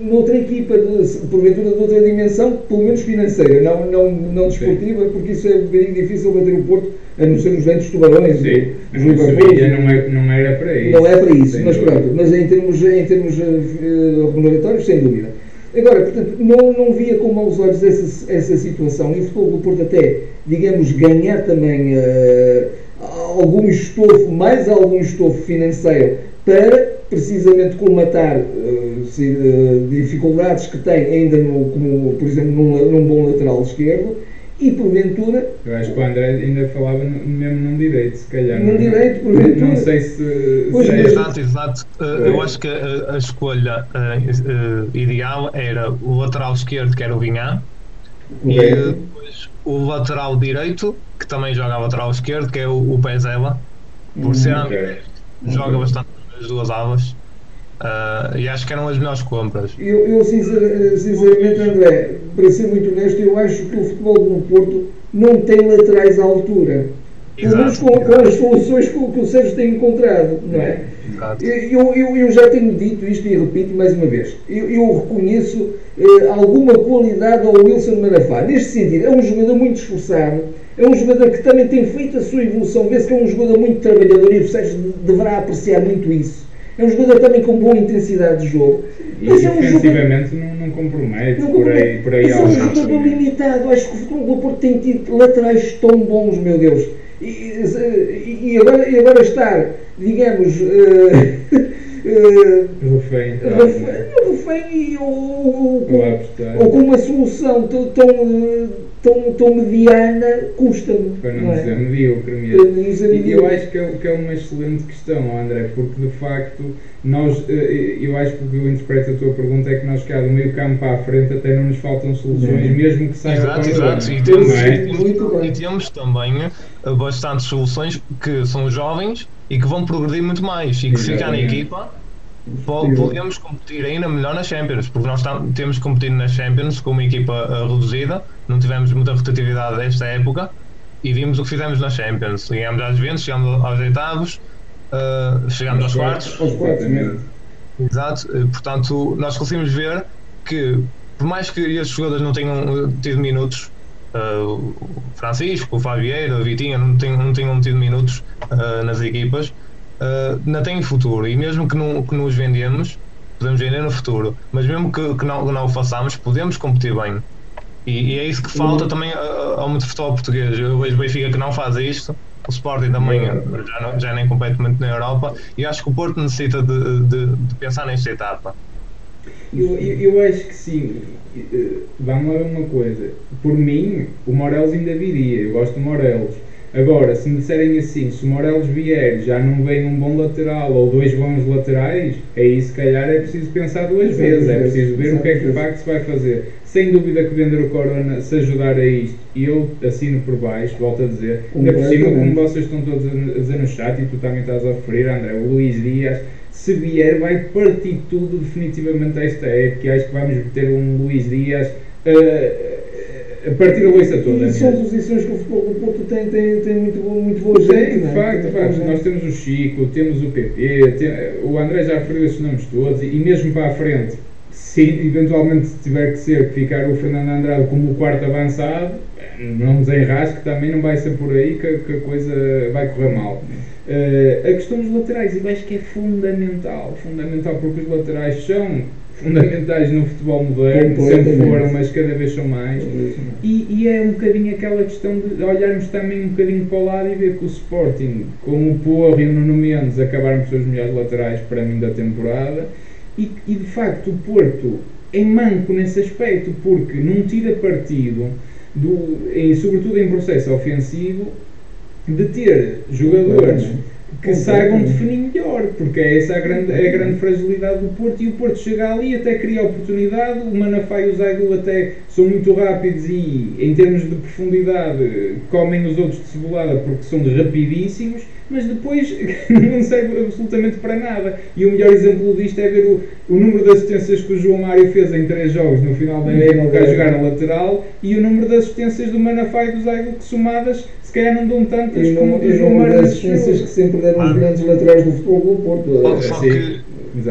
noutra equipa, de, porventura de outra dimensão, pelo menos financeira, não, não, não desportiva, Sim. porque isso é um bocadinho difícil bater o Porto, a não ser nos ventos tubarões. Sim, os não, é, não era para isso. Não é para isso, mas pronto, mas em termos, em termos uh, remuneratórios, sem dúvida. Agora, portanto, não, não via com maus olhos essa, essa situação. E o do Porto até, digamos, ganhar também uh, algum estofo, mais algum estofo financeiro para precisamente colmatar uh, uh, dificuldades que tem ainda no, como, por exemplo, num, num bom lateral esquerdo e porventura. Eu acho que o André ainda falava mesmo num direito, se calhar. Num direito, porventura. Não sei se. Pois se é. Exato, exato. Uh, eu acho que a, a escolha uh, uh, ideal era o lateral esquerdo, que era o Vinhã, e depois o lateral direito, que também joga lateral esquerdo, que é o, o Pezela, por hum, ser okay. joga bastante nas duas alas. Uh, e acho que eram as melhores compras. Eu, eu sinceramente, André, para ser muito honesto, eu acho que o futebol do Porto não tem laterais à altura. Pelo menos com, com, as soluções que, que o Sérgio tem encontrado, não é? Eu, eu, eu, já tenho dito isto e repito mais uma vez. Eu, eu reconheço eh, alguma qualidade ao Wilson Marafá. Neste sentido, é um jogador muito esforçado, é um jogador que também tem feito a sua evolução. Vê-se que é um jogador muito trabalhador e o Sérgio deverá apreciar muito isso. É um jogador também com boa intensidade de jogo. E mas é um defensivamente jogador... não, não compromete, não por aí, por aí mas é um jogador limitado. Acho que o futebol do Porto tem tido laterais tão bons, meu Deus. E, e, e, agora, e agora estar, digamos. *laughs* Uh, Uh, refém, tá, refém, refém ou, ou, ou, ou com uma solução tão, tão tão, tão mediana custa-me. Para não, não dizer é? medíocre mesmo. E eu acho que é, que é uma excelente questão, André, porque de facto nós, eh, eu acho que o que eu interpreto a tua pergunta é que nós cá do meio campo para a frente até não nos faltam soluções, mesmo que saia Exato, exato. E temos, é? e temos também eh, bastantes soluções que são jovens e que vão progredir muito mais e que se ficar na equipa podemos competir ainda melhor nas Champions, porque nós temos competido nas Champions com uma equipa uh, reduzida, não tivemos muita rotatividade desta época e vimos o que fizemos nas Champions. Ganhamos às Juventus, chegamos aos oitavos, uh, chegamos aos quartos. Aos quartos. Exato, portanto, nós conseguimos ver que, por mais que estes jogadores não tenham tido minutos, uh, o Francisco, o Fabieira, o Vitinha não tenham, não tenham tido minutos uh, nas equipas, uh, não tem futuro e mesmo que não, que nos vendemos, podemos vender no futuro, mas mesmo que, que, não, que não o façamos, podemos competir bem. E, e é isso que falta também ao muito futebol português. Eu vejo o Benfica que não faz isto, o Sporting também já, não, já nem compete muito na Europa, e acho que o Porto necessita de, de, de pensar nesta etapa. Eu, eu, eu, acho que sim. Vamos lá uma coisa. Por mim, o Morelos ainda viria. Eu gosto do Morelos. Agora, se me disserem assim, se o Morelos vier, já não vem um bom lateral ou dois bons laterais, aí se calhar é preciso pensar duas vezes, é preciso ver o que é que de facto se vai fazer. Sem dúvida que vender o Corona se ajudar a isto, e eu assino por baixo, volto a dizer, ainda por cima, como vocês estão todos a dizer no chat, e tu também estás a referir, André, o Luís Dias, se vier, vai partir tudo definitivamente a esta época. Acho que vamos ter um Luís Dias. Uh, a partir da lista toda. E são posições que o futebol do Porto tem, tem, tem muito, muito boa gente. Tem, de é? facto, de facto. Nós temos o Chico, temos o PP, tem, o André já referiu esses nomes todos, e mesmo para a frente. se eventualmente tiver que ser que ficar o Fernando Andrade como o quarto avançado, não desenrasque, também não vai ser por aí que, que a coisa vai correr mal. Uh, a questão dos laterais, eu acho que é fundamental, fundamental porque os laterais são fundamentais no futebol moderno, sempre foram, mas cada vez são mais. E, e, é um bocadinho aquela questão de olharmos também um bocadinho para o lado e ver que o Sporting, com o Porro e o Nuno Mendes, acabaram ser os melhores laterais para mim da temporada. E, e de facto o Porto é manco nesse aspecto, porque não tira partido, do, em, sobretudo em processo ofensivo, de ter jogadores que saibam definir melhor, porque é essa a grande, é a grande fragilidade do Porto e o Porto chega ali até cria oportunidade, o Manafá e o Zaidu até são muito rápidos e em termos de profundidade comem os outros de cebolada porque são rapidíssimos, mas depois *laughs* não serve absolutamente para nada. E o melhor exemplo disto é ver o, o número de assistências que o João Mário fez em três jogos no final da época a jogar na lateral e o número de assistências do Manafá e do Zaidu que somadas se calhar não dão tantas e como o João Mário assistências que sempre deram os grandes laterais do futebol do Porto. Só, que,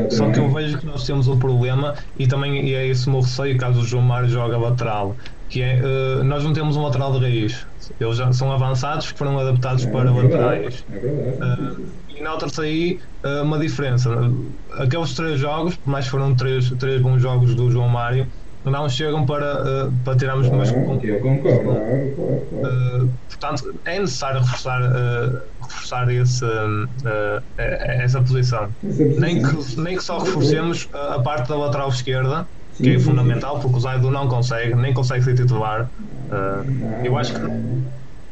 só que eu vejo que nós temos um problema e também e é esse o meu receio caso o João Mário joga lateral que é, uh, nós não temos um lateral de raiz. Eles já são avançados que foram adaptados é, para é laterais. É verdade. Uh, e nota-se aí uh, uma diferença. Aqueles três jogos, por mais que foram três, três bons jogos do João Mário, não chegam para, uh, para tirarmos claro, mais Eu concordo. Claro, claro, claro. portanto, é necessário reforçar, reforçar esse, essa posição. Essa posição. Nem, que, nem que só reforcemos a parte da lateral esquerda que é fundamental porque o Zaido não consegue, nem consegue ser titular. Uh, eu acho que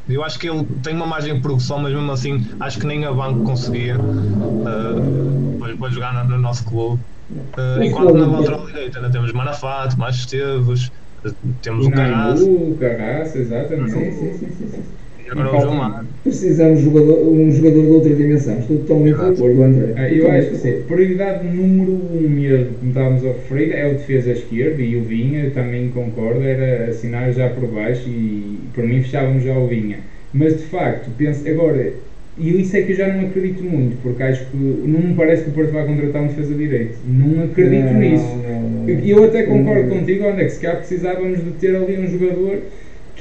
eu acho que ele tem uma margem de progressão, mas mesmo assim acho que nem a banco conseguia uh, para, jogar no, no, nosso clube. Uh, enquanto na lateral direita ainda temos Manafá, Tomás Esteves, temos o Carrasco. O exatamente. Sim, sim, sim, sim. Agora o João Precisamos de um jogador, um jogador de outra dimensão. Estou totalmente de acordo, André. Ah, eu acho que sim. Prioridade número um mesmo, como estávamos a referir, é o defesa esquerda e o Vinha, também concordo, era assinar já por baixo e por mim fechávamos já o Vinha. Mas de facto, penso, agora, e isso é que eu já não acredito muito, porque acho que não me parece que o Porto vai contratar um defesa direito. Não acredito não, nisso. E eu até concordo contigo, André, que se calhar precisávamos de ter ali um jogador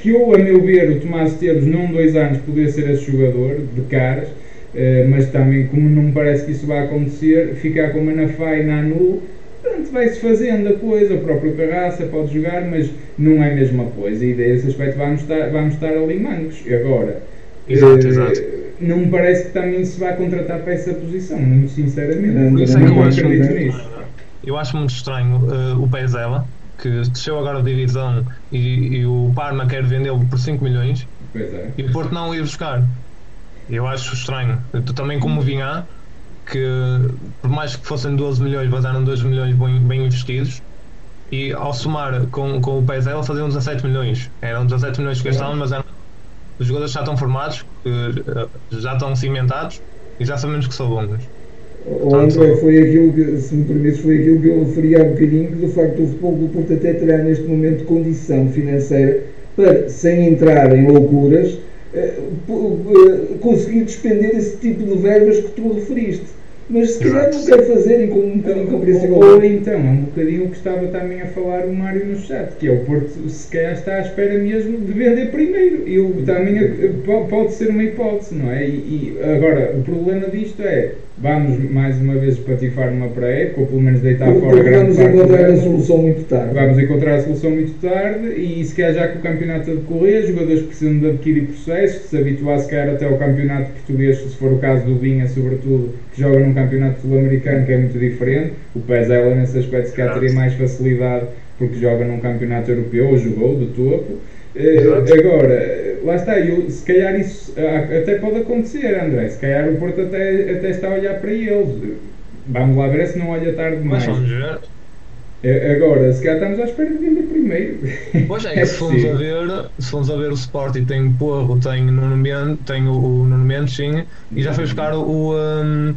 que eu, a meu ver, o Tomás Esteves, num dois anos, poderia ser esse jogador de caras, uh, mas também, como não me parece que isso vai acontecer, ficar com Manafá e Nanu, portanto, vai-se fazendo a coisa, o próprio Carraça pode jogar, mas não é a mesma coisa, e desse aspecto vamos estar, vamos estar ali mancos. Agora, exato, uh, exato. não me parece que também se vai contratar para essa posição, muito sinceramente. Por isso é que eu acho, nisso. eu acho muito estranho uh, o Pezela que desceu agora a divisão e, e o Parma quer vendê-lo por 5 milhões é. e o Porto não ir buscar. Eu acho estranho. Eu, também como Vinhá, que por mais que fossem 12 milhões, vazaram 2 milhões bem, bem investidos e ao somar com, com o PSL faziam 17 milhões. Eram 17 milhões que gastavam, mas eram, os jogadores já estão formados, eh, já estão cimentados e já sabemos que são bons. O André, foi aquilo que, se me permites, foi aquilo que eu referi há um bocadinho, que do facto o futebol do Porto até terá neste momento condição financeira para, sem entrar em loucuras, eh, eh, conseguir despender esse tipo de verbas que tu referiste. Mas se calhar não quer fazerem com um bocadinho compreensível. Ou então, é um bocadinho o que estava também a falar o Mário no chat, que é o Porto se calhar está à espera mesmo de vender primeiro. E também pode ser uma hipótese, não é? E, e agora, o problema disto é vamos mais uma vez patifar numa pré-época, ou pelo menos deitar Porque fora grande Vamos encontrar a solução muito tarde. Vamos encontrar a solução muito tarde e se calhar já que o campeonato a decorrer, os jogadores precisam de adquirir processos, de se habituar se calhar até ao campeonato português, se for o caso do Vinha, sobretudo, que joga num campeonato sul-americano que é muito diferente. O Pezela nesse aspecto se calhar teria mais facilidade porque joga num campeonato europeu, ou jogou, do topo. Uh, agora, lá está, eu, se calhar isso uh, até pode acontecer, André. Se calhar o Porto até, até está a olhar para eles. Vamos lá ver se não olha tarde demais. Mas vamos ver. Uh, agora, se calhar estamos à espera de vender primeiro. Pois é, *laughs* é se, formos a ver, se formos a ver o Sporting, tem Porro, tem, Nuno Mendes, tem o, o Nuno Mendes, sim, e já foi buscar o. Um,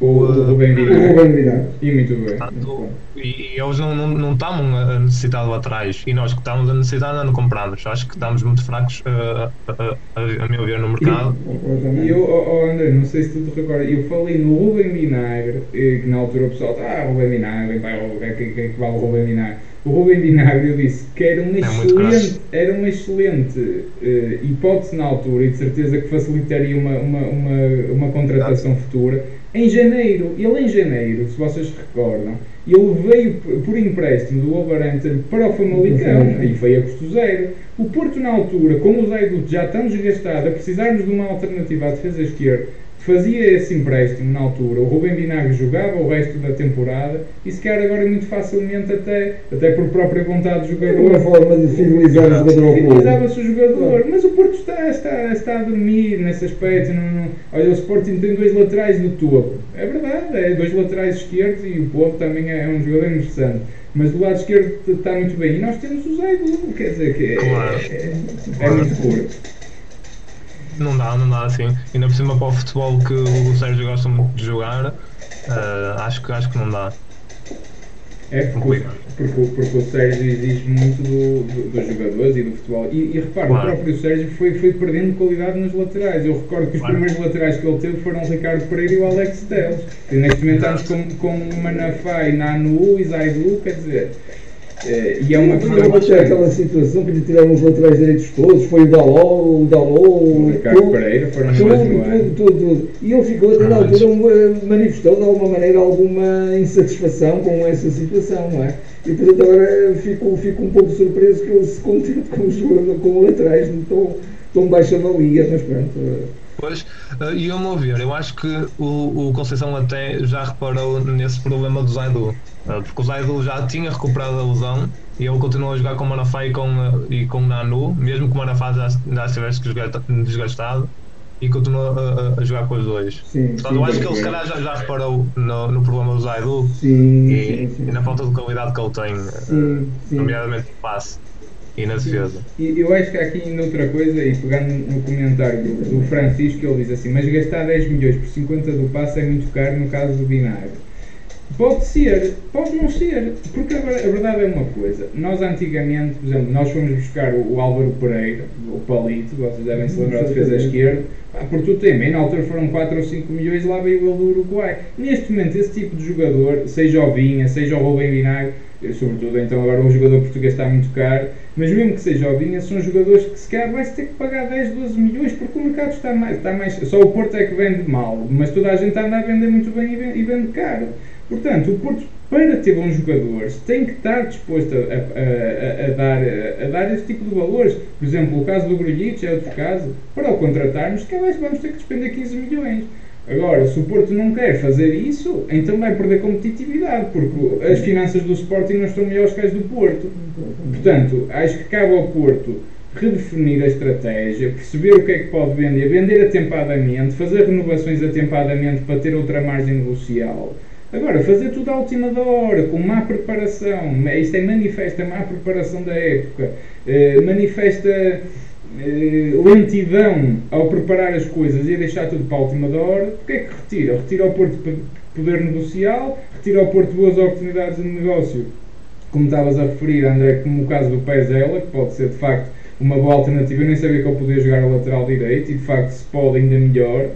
O, o Rubem Vinagre. E muito bem. e, e eles não, não, não estavam a necessitar do atrás. E nós que estávamos a necessitar não compramos. Acho que estamos muito fracos, uh, a, a, a, meu ver, no mercado. E eu, oh, oh André, não sei se tu te recordas, eu falei no Rubem Vinagre, que na altura o pessoal, ah, Rubem Vinagre, vai, quem, quem é que vale o Rubem Vinagre? O Rubem Vinagre, eu disse que era uma é excelente, era uma excelente uh, hipótese na altura e de certeza que facilitaria uma, uma, uma, uma contratação futura em janeiro, ele em janeiro, se vocês se recordam, ele veio por empréstimo do Wolverhampton para o Famalicão e foi a custo zero. O Porto, na altura, como o Zaidu já tão desgastado, a precisarmos de uma alternativa à defesa esquerda, fazia esse empréstimo na altura, o Rubem Vinagre jogava o resto da temporada e se calhar agora muito facilmente até, até por própria vontade do jogador. É uma forma de fidelizar o jogador ao Fidelizava-se o jogador, mas o Porto está, está, está a dormir nesse aspecto. Não, não. Olha, o Sporting tem dois laterais no topo. É verdade, é dois laterais esquerdos e o Povo também é, é um jogador interessante. Mas do lado esquerdo está muito bem. E nós temos o Zé quer dizer que é, claro. é, é, é muito curto. Não dá, não dá assim. Ainda por cima para o futebol que o Sérgio gosta muito de jogar, uh, acho, que, acho que não dá. É porque, porque, porque o Sérgio exige muito do, do, dos jogadores e do futebol. E, e repara, claro. o próprio Sérgio foi, foi perdendo qualidade nos laterais. Eu recordo que os claro. primeiros laterais que ele teve foram o Ricardo Pereira e o Alex Teles. E neste momento estamos com, com Manafá e Nanu e Zaidu, quer dizer. É, e é uma aquela situação que lhe tiraram os laterais direitos todos, foi o Daló, o Daló, o Ricardo Pereira, foram tudo, tudo, tudo, tudo, E ele ficou até na altura, manifestou de alguma maneira alguma insatisfação com essa situação, não é? E portanto agora fico, fico um pouco surpreso que ele se contente com os, com os laterais tão, tão baixa valia, mas pronto. Pois, eh, e ao meu ver, eu acho que o, o Conceição até já reparou nesse problema do Zaidu, eh, porque o Zaidu já tinha recuperado a lesão e ele continuou a jogar com o Manafá e com, eh, e com o Nanu, mesmo que o Manafá já, já estivesse desgastado e continua a, a, jogar com os dois. Sim, Portanto, sim, eu acho que ele se calhar já, já reparou no, no problema do Zaidu sim, e, e, na falta de qualidade que ele tem, nomeadamente de passe e na defesa. E eu acho que há aqui ainda outra coisa, e pegando no comentário do, do Francisco, ele diz assim: Mas gastar 10 milhões por 50 do passe é muito caro no caso do Vinagre. Pode ser, pode não ser, porque a, verdade é uma coisa. Nós antigamente, por exemplo, nós fomos buscar o, o Álvaro Pereira, o Palito, vocês devem se lembrar, defesa esquerda, por tudo tem na altura foram 4 ou 5 milhões, lá veio ele do Uruguai. Neste momento, esse tipo de jogador, seja o Vinha, seja o Rubem Vinagre, sobretudo então agora o jogador português está muito caro, mas mesmo que seja o Vinha, são jogadores que se calhar vai-se ter que pagar 10, 12 milhões, porque o mercado está mais, está mais. Só o Porto é que vende mal, mas toda a gente anda a vender muito bem e vende, e vende caro. Portanto, o Porto, para ter bons jogadores, tem que estar disposto a, a, a, a dar, a, dar esse tipo de valores. Por exemplo, o caso do Grujic é outro caso. Para o contratarmos, que vamos ter que despender 15 milhões. Agora, se o Porto não quer fazer isso, então vai perder competitividade, porque as finanças do Sporting não estão melhores que as do Porto. Portanto, acho que cabe ao Porto redefinir a estratégia, perceber o que é que pode vender, vender atempadamente, fazer renovações atempadamente para ter outra margem negocial Agora, fazer tudo à última da hora, com má preparação, isto é manifesta má preparação da época, eh, manifesta eh, lentidão ao preparar as coisas e deixar tudo para a última da hora, o que é que retira? Retira ao Porto poder negocial, retira ao Porto boas oportunidades de negócio, como estavas a referir, André, como o caso do Pezela, que pode ser de facto uma boa alternativa, eu nem sabia que ele podia jogar a lateral direito e de facto se pode ainda melhor.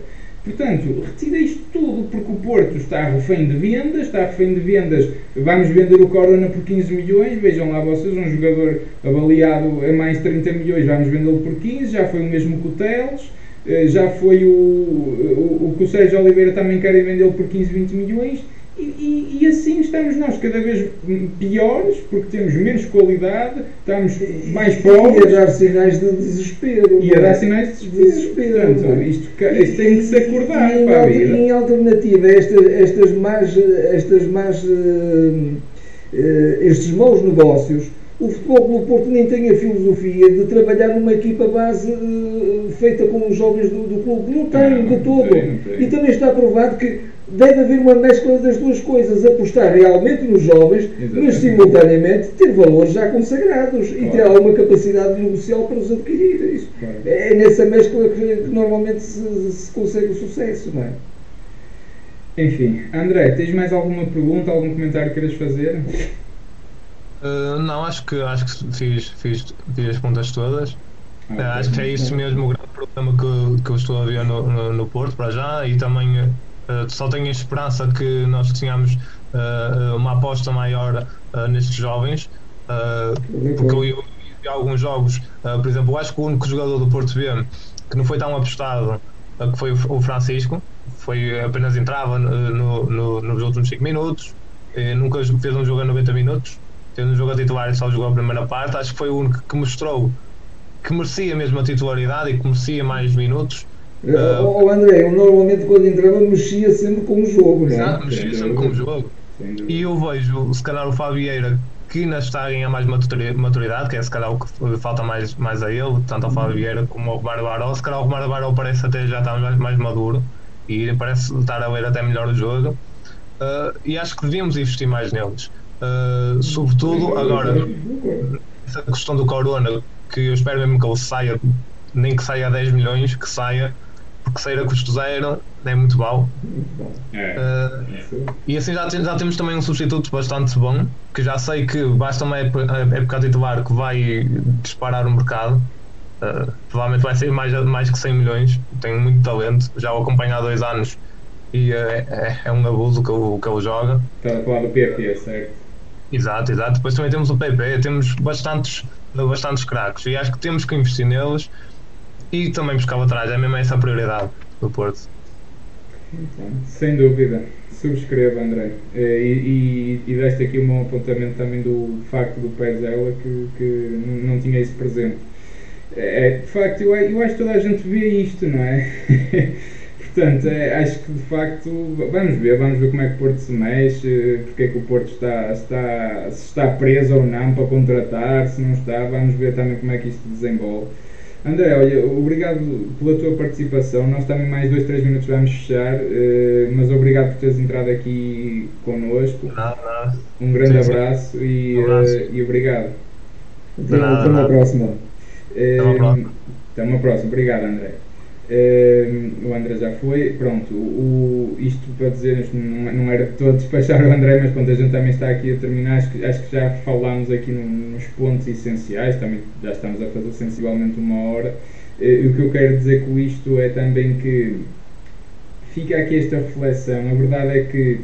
Portanto, retira isto tudo, porque o Porto está refém de vendas, está refém de vendas. Vamos vender o Corona por 15 milhões, vejam lá vocês, um jogador avaliado a mais 30 milhões, vamos vendê-lo por 15, já foi o mesmo que o Teles, eh, já foi o, o, o que o Sérgio Oliveira também quer vendê-lo por 15, 20 milhões e, e, e, assim estamos nós cada vez piores, porque temos menos qualidade, estamos mais pobres. E a dar sinais de desespero. E a dar sinais de desespero. Portanto, isto, isto tem que se acordar e, para a vida. Em alternativa, estas, estas más, estas más, uh, uh, estes maus negócios, o Futebol Clube Porto nem tem a filosofia de trabalhar numa equipa base uh, feita com os jovens do, do clube. Não tem, não, de todo. Tem, tem. E também está provado que deve haver uma mescla das duas coisas, apostar realmente nos jovens, Exatamente. mas simultaneamente ter valores já consagrados claro. e ter alguma capacidade negocial para os adquirir. Isso. Claro. É nessa mescla que, normalmente se, se, consegue o sucesso, não é? Enfim, André, tens mais alguma pergunta, algum comentário que queiras fazer? Uh, não, acho que, acho que fiz, fiz, fiz as pontas todas. Ah, uh, acho que é isso mesmo o grande problema que, que eu estou a ver no, no, no Porto para já e também uh, só tenho a esperança que nós tenhamos uh, uma aposta maior nestes jovens. Porque eu, vi alguns jogos, por exemplo, eu acho que o único jogador do Porto B que não foi tão apostado que foi o Francisco, foi apenas entrava no, no, nos últimos 5 minutos, nunca fez um jogo a 90 minutos. Tendo um jogo a titular e só jogou a primeira parte, acho que foi o único que mostrou que merecia mesmo a titularidade e que merecia mais minutos. Uh, oh, André, eu normalmente quando entrava mexia sempre com o jogo, não é? Exato, mexia sempre com o jogo. E eu vejo, se calhar, o Fabieira que ainda está a ganhar mais maturidade, que é se calhar o que falta mais, mais a ele, tanto ao Fábio Vieira como ao Romário Baró. Se calhar o Romário Baró parece até já estar mais, mais maduro e parece estar a ver até melhor o jogo. Uh, e acho que devíamos investir mais neles. Uh, sobretudo agora, essa questão do Corona, que eu espero mesmo que ele saia, nem que saia a 10 milhões, que saia, porque sair a custo zero é muito bom. Uh, e assim já, já temos também um substituto bastante bom, que já sei que basta uma época, época titular que vai disparar o mercado. Uh, provavelmente vai ser mais, mais que 100 milhões. Tem muito talento, já o acompanho há dois anos e é, é, é um abuso que ele, que ele joga. Está a falar do PP, certo? Exato, exato. Depois também temos o PP, temos bastantes, bastantes craques e acho que temos que investir neles e também buscar atrás, é mesmo essa a prioridade do Porto. Sem dúvida, subscrevo André. E, e, e deste aqui um apontamento também do facto do Pezela que, que não, tinha isso presente. É, de facto, eu, eu acho que toda a gente vê isto, não é? *laughs* Portanto, acho que de facto, vamos ver, vamos ver como é que o Porto se mexe, porque é que o Porto está, está, se está preso ou não para contratar, se não está, vamos ver também como é que isto desenvolve. André, olha, obrigado pela tua participação. Nós também mais dois, três minutos vamos fechar, uh, mas obrigado por teres entrado aqui connosco. Um grande sim, abraço, sim. E, um abraço. Uh, e obrigado. Até, até uma próxima. Uh, até uma próxima. Até uma próxima. Obrigado, André. O André já foi, pronto, o, isto para dizer, não, não era todo despachar o André, mas quando a gente também está aqui a terminar, acho que, acho que já falámos aqui nos pontos essenciais, também já estamos a fazer sensivelmente uma hora. Uh, o que eu quero dizer com isto é também que fica aqui esta reflexão, a verdade é que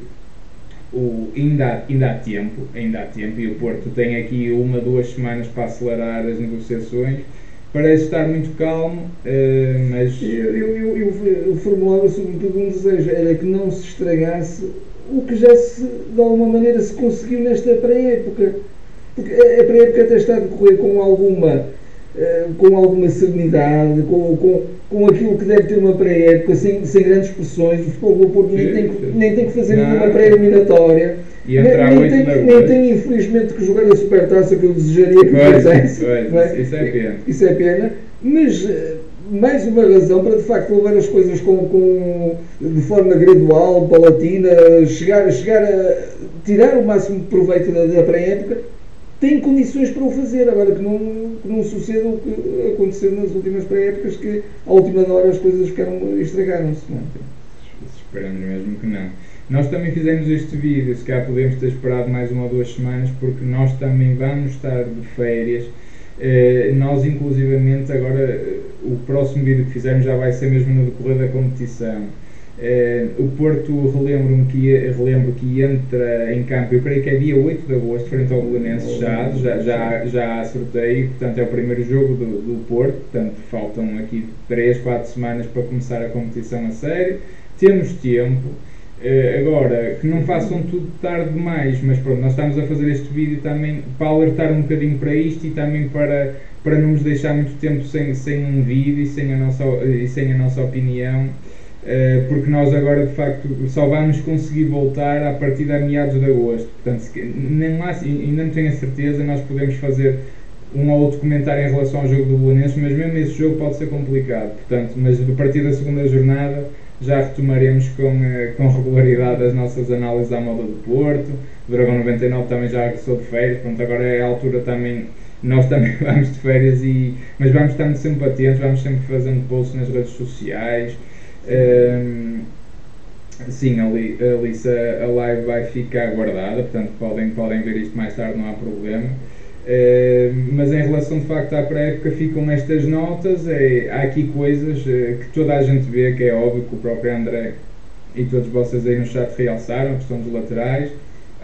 o, ainda, ainda há tempo, ainda há tempo, e o Porto tem aqui uma, duas semanas para acelerar as negociações parece estar muito calmo, uh, mas. Eu, eu, eu, eu formulava sobretudo um desejo, era que não se estragasse o que já se, de alguma maneira se conseguiu nesta pré-época. Porque a pré-época até está a decorrer com alguma, uh, com alguma serenidade, com, com, com aquilo que deve ter uma pré-época, sem, sem grandes pressões. O futebol Porto nem tem, nem tem que fazer não. nenhuma pré-eliminatória. E entrar nem, tem, nem tem, infelizmente, que jogar a supertaça que eu desejaria que fizesse. É? Isso é pena. Isso é pena. Mas eh, mais uma razão para de facto levar as coisas com, com, de forma gradual, palatina, chegar, chegar a tirar o máximo de proveito da, da pré-época, tem condições para o fazer. Agora que não, que não suceda o que aconteceu nas últimas pré-épocas, que à última hora as coisas ficaram estragaram-se. Esperamos mesmo que não. Nós também fizemos este vídeo, se calhar podemos ter esperado mais uma ou duas semanas, porque nós também vamos estar de férias. Uh, nós, inclusivamente, agora eh, o próximo vídeo que fizemos já vai ser mesmo no decorrer da competição. Uh, o Porto, relembro-me que, relembro que entra em campo, eu creio que é dia 8 de agosto, frente ao Belenenses já, já, já, já portanto é o primeiro jogo do, do Porto, portanto faltam aqui 3, 4 semanas para começar a competição a sério. Temos tempo. Uh, agora, que não façam tudo tarde demais, mas pronto, nós estamos a fazer este vídeo também para alertar um bocadinho para isto e também para, para não nos deixar muito tempo sem, sem um vídeo e sem a nossa, e sem a nossa opinião, porque nós agora de facto só vamos conseguir voltar a partir de meados de agosto. Portanto, nem lá, ainda não tenho a certeza, nós podemos fazer um ou outro comentário em relação ao jogo do Belenenses, mas mesmo esse jogo pode ser complicado. Portanto, mas a partir da segunda jornada já retomaremos com, eh, com regularidade as nossas análises à moda do Porto. O Dragão 99 também já regressou de férias, pronto, agora é a altura também. Nós *laughs* também vamos de férias, e, mas vamos estando sempre atentos, vamos sempre fazendo posts nas redes sociais. Um, sim, ali, ali a, live vai ficar guardada, portanto podem, podem ver isto mais tarde, não há problema. Uh, mas em relação de facto à pré-época ficam estas notas, é, há aqui coisas uh, que toda a gente vê, que é óbvio que o próprio André e todos vocês aí no chat realçaram, a questão dos laterais,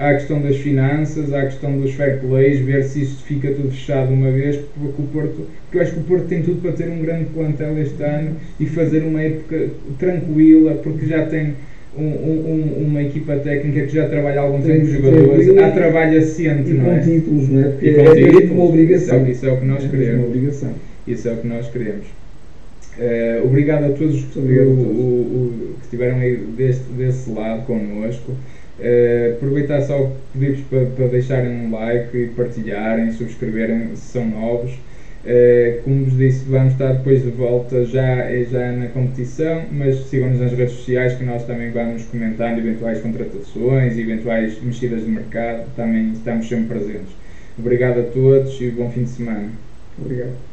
há a questão das finanças, há a questão dos fair plays, ver se isto fica tudo fechado uma vez, porque o Porto, porque eu acho que o Porto tem tudo para ter um grande plantel este ano e fazer uma época tranquila, porque já tem um, um, uma equipa técnica que já trabalha há algum tempo com jogadores, há trabalho assente, não é? com títulos, não é? Porque e com é, títulos, uma obrigação. Isso é, é o que nós é queremos. Uma obrigação. Isso é o que nós queremos. Uh, obrigado a todos que, o, o, que estiveram aí deste, desse lado connosco. Uh, aproveitar só pedir-vos para, para, deixarem um like e partilharem, subscreverem se são novos. Uh, como vos disse, vamos estar depois de volta já, já na competição, mas sigam-nos nas redes sociais que nós também vamos comentando eventuais contratações, eventuais mexidas de mercado, também estamos sempre presentes. Obrigado a todos e bom fim de semana. Obrigado.